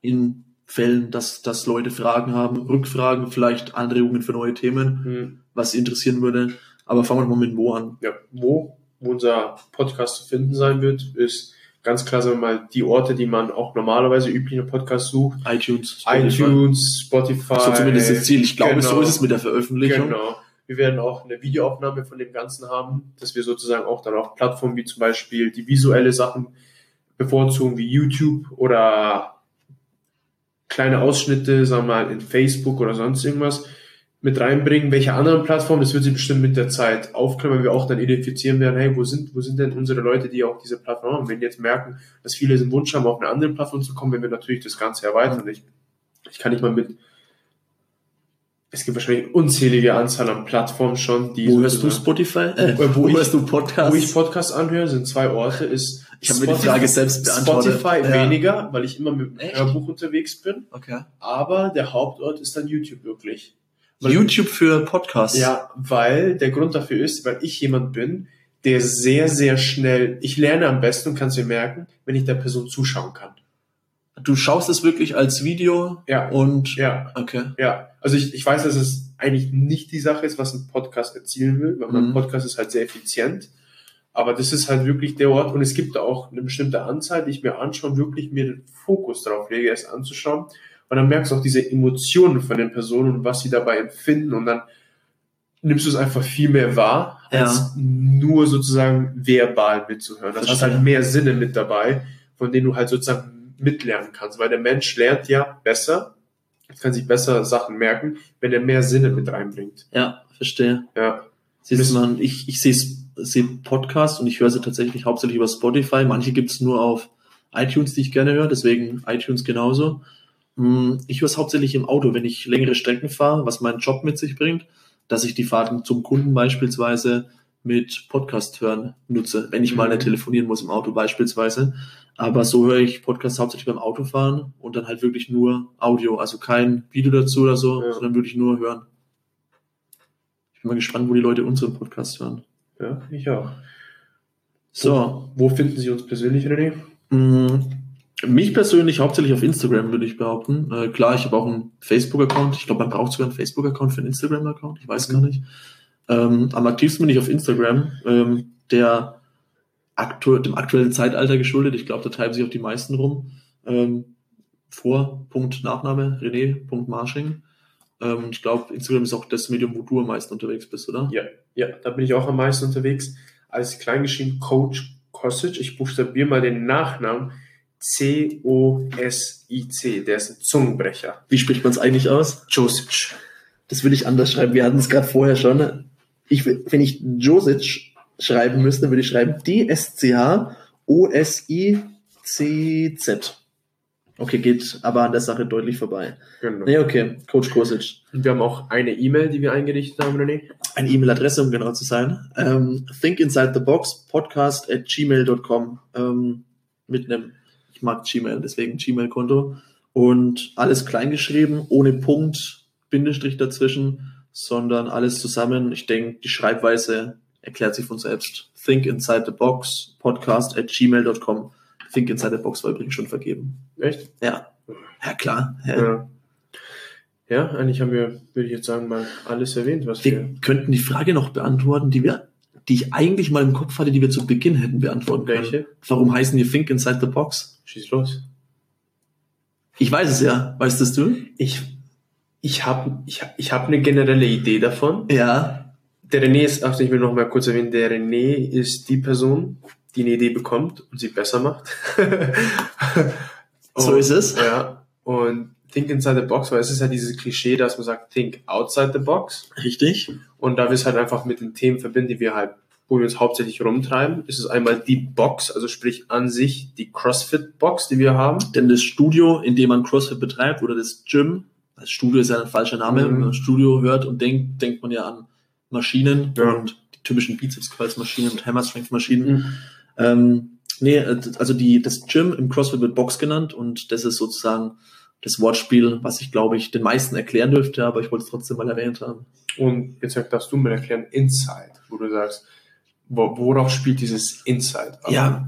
In Fällen, dass, dass Leute Fragen haben, Rückfragen, vielleicht Anregungen für neue Themen, Hm. was sie interessieren würde. Aber fangen wir mal mit wo an. Ja, wo, wo unser Podcast zu finden sein wird, ist ganz klar, sagen wir mal, die Orte, die man auch normalerweise üblich in Podcast sucht. iTunes. iTunes, Spotify. So zumindest das Ziel. Ich glaube, Genau. so ist es mit der Veröffentlichung. Genau. Wir werden auch eine Videoaufnahme von dem Ganzen haben, dass wir sozusagen auch dann auf Plattformen wie zum Beispiel die visuelle Sachen bevorzugen, wie YouTube oder kleine Ausschnitte, sagen wir mal, in Facebook oder sonst irgendwas mit reinbringen. Welche anderen Plattformen, das wird sich bestimmt mit der Zeit aufklären, weil wir auch dann identifizieren werden, hey, wo sind, wo sind denn unsere Leute, die auch diese Plattform haben? Wenn die jetzt merken, dass viele den Wunsch haben, auf eine andere Plattform zu kommen, wenn wir natürlich das Ganze erweitern. Ich, ich kann nicht mal mit es gibt wahrscheinlich unzählige Anzahl an Plattformen schon, die Wo hörst du Spotify? Äh, Wo wo ich- hörst du Podcast? wo ich Podcasts anhöre, sind zwei Orte, ist Ich habe mir die Frage selbst beantwortet. Spotify Ja. weniger, weil ich immer mit dem? Hörbuch unterwegs bin, okay. aber der Hauptort ist dann YouTube wirklich. YouTube für Podcasts. Ja, weil der Grund dafür ist, weil ich jemand bin, der sehr, sehr schnell, ich lerne am besten und kann es mir merken, wenn ich der Person zuschauen kann. Du schaust es wirklich als Video Ja, und ja, okay. ja. Also ich, ich weiß, dass es eigentlich nicht die Sache ist, was ein Podcast erzielen will, weil mein Mhm. Podcast ist halt sehr effizient. Aber das ist halt wirklich der Ort und es gibt da auch eine bestimmte Anzahl, die ich mir anschaue, und wirklich mir den Fokus darauf lege, es anzuschauen. Und dann merkst du auch diese Emotionen von den Personen und was sie dabei empfinden und dann nimmst du es einfach viel mehr wahr, Ja. als nur sozusagen verbal mitzuhören. Das hast Verstehe. halt mehr Sinne mit dabei, von denen du halt sozusagen mitlernen kannst, weil der Mensch lernt ja besser, kann sich besser Sachen merken, wenn er mehr Sinne mit reinbringt. Ja, verstehe. Ja, Siehst man, ich, ich sehe sehe Podcasts und ich höre sie tatsächlich hauptsächlich über Spotify. Manche gibt's nur auf iTunes, die ich gerne höre, deswegen iTunes genauso. Hm, Ich höre es hauptsächlich im Auto, wenn ich längere Strecken fahre, was meinen Job mit sich bringt, dass ich die Fahrten zum Kunden beispielsweise mit Podcast hören nutze, wenn ich mal nicht Mhm. telefonieren muss im Auto beispielsweise. Aber so höre ich Podcasts hauptsächlich beim Autofahren und dann halt wirklich nur Audio, also kein Video dazu oder so, Ja. sondern wirklich nur hören. Ich bin mal gespannt, wo die Leute unseren Podcast hören. ja, ich auch. So, Wo finden Sie uns persönlich, René? mh, mich persönlich hauptsächlich auf Instagram, würde ich behaupten. Äh, klar, ich habe auch einen Facebook-Account. Ich glaube, man braucht sogar einen Facebook-Account für einen Instagram-Account. Ich weiß gar nicht. Ähm, am aktivsten bin ich auf Instagram, ähm, der aktu dem aktuellen Zeitalter geschuldet. Ich glaube, da treiben sich auch die meisten rum. Ähm, vor, Punkt, Nachname, René.marsching. Ähm, ich glaube, Instagram ist auch das Medium, wo du am meisten unterwegs bist, oder? Ja, ja, da bin ich auch am meisten unterwegs. Als kleingeschrieben Coach Kosic. Ich buchstabiere mal den Nachnamen C-O-S-I-C. Der ist ein Zungenbrecher. Wie spricht man es eigentlich aus? Josic. Das will ich anders schreiben. Wir hatten es gerade vorher schon. Ich, wenn ich Josic schreiben müsste, würde ich schreiben D-S-C-H-O-S-I-C-Z. Okay, geht aber an der Sache deutlich vorbei. Genau. Nee, okay. Coach Kosic. Und wir haben auch eine E-Mail, die wir eingerichtet haben, René. Eine E-Mail-Adresse, um genau zu sein. Ähm, think inside the box podcast at gmail.com ähm, mit einem, ich mag Gmail, deswegen Gmail-Konto. Und alles kleingeschrieben, ohne Punkt, Bindestrich dazwischen, sondern alles zusammen. Ich denke, die Schreibweise erklärt sich von selbst. Think inside the box podcast at gmail.com. Think inside the box war übrigens schon vergeben. Echt? Ja. Ja, klar. Ja. Ja. Ja, eigentlich haben wir, würde ich jetzt sagen, mal alles erwähnt, was wir. Wir könnten die Frage noch beantworten, die wir, die ich eigentlich mal im Kopf hatte, die wir zu Beginn hätten beantworten können. Welche? Warum heißen die Think Inside the Box? Schieß los. Ich weiß es ja. Weißt es du? Ich, Ich habe ich, ich hab eine generelle Idee davon. Ja. Der René ist, ach, ich will noch mal kurz erwähnen, der René ist die Person, die eine Idee bekommt und sie besser macht. So ist es. Ja. Und Think Inside the Box, weil es ist ja dieses Klischee, dass man sagt, Think Outside the Box. Richtig. Und da wir es halt einfach mit den Themen verbinden, die wir halt, wo wir uns hauptsächlich rumtreiben, ist es einmal die Box, also sprich an sich die CrossFit-Box, die wir haben. Denn das Studio, in dem man CrossFit betreibt, oder das Gym, das Studio ist ja ein falscher Name, Mhm. wenn man Studio hört und denkt, denkt man ja an Maschinen Ja. und die typischen Bizeps-Curls-Maschinen und Hammer-Strength-Maschinen. Ähm, nee, äh, also die, das Gym im CrossFit wird Box genannt und das ist sozusagen das Wortspiel, was ich glaube ich den meisten erklären dürfte, aber ich wollte es trotzdem mal erwähnt haben. Und jetzt darfst du mir erklären, Inside, wo du sagst, wo, worauf spielt dieses Inside? an? Ja,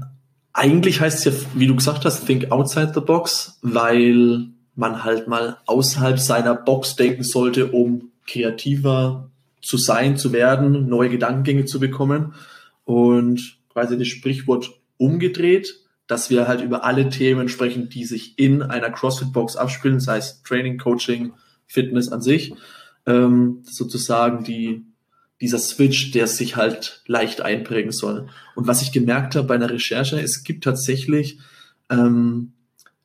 eigentlich heißt es ja, wie du gesagt hast, think outside the box, weil man halt mal außerhalb seiner Box denken sollte, um kreativer zu sein, zu werden, neue Gedankengänge zu bekommen und quasi das Sprichwort umgedreht, dass wir halt über alle Themen sprechen, die sich in einer CrossFit-Box abspielen, sei es Training, Coaching, Fitness an sich, ähm, sozusagen die, dieser Switch, der sich halt leicht einprägen soll. Und was ich gemerkt habe bei einer Recherche, es gibt tatsächlich ähm,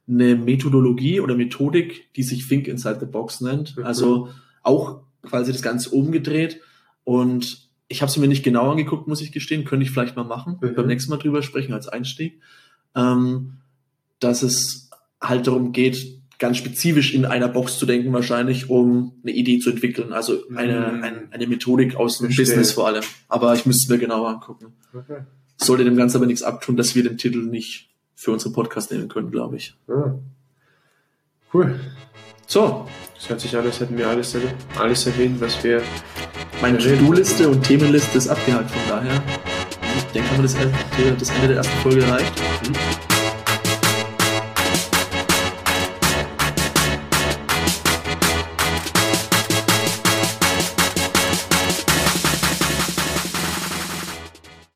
eine Methodologie oder Methodik, die sich Think Inside the Box nennt. Mhm. Also auch quasi das Ganze umgedreht. Und ich habe es mir nicht genau angeguckt, muss ich gestehen. Könnte ich vielleicht mal machen. Mhm. Beim nächsten Mal drüber sprechen als Einstieg. Ähm, dass es halt darum geht, ganz spezifisch in einer Box zu denken, wahrscheinlich, um eine Idee zu entwickeln. Also eine, Mhm. ein, eine Methodik aus dem Verstehe. Business vor allem. Aber ich müsste mir genauer angucken. Okay. Sollte dem Ganzen aber nichts abtun, dass wir den Titel nicht für unseren Podcast nehmen können, glaube ich. Ah. Cool. So, Das hört sich als hätten wir alles, alles erwähnt, was wir. meine. To-Do-Liste und Themenliste ist abgehakt, von daher. Ich denke, haben wir das, das Ende der ersten Folge erreicht. Hm?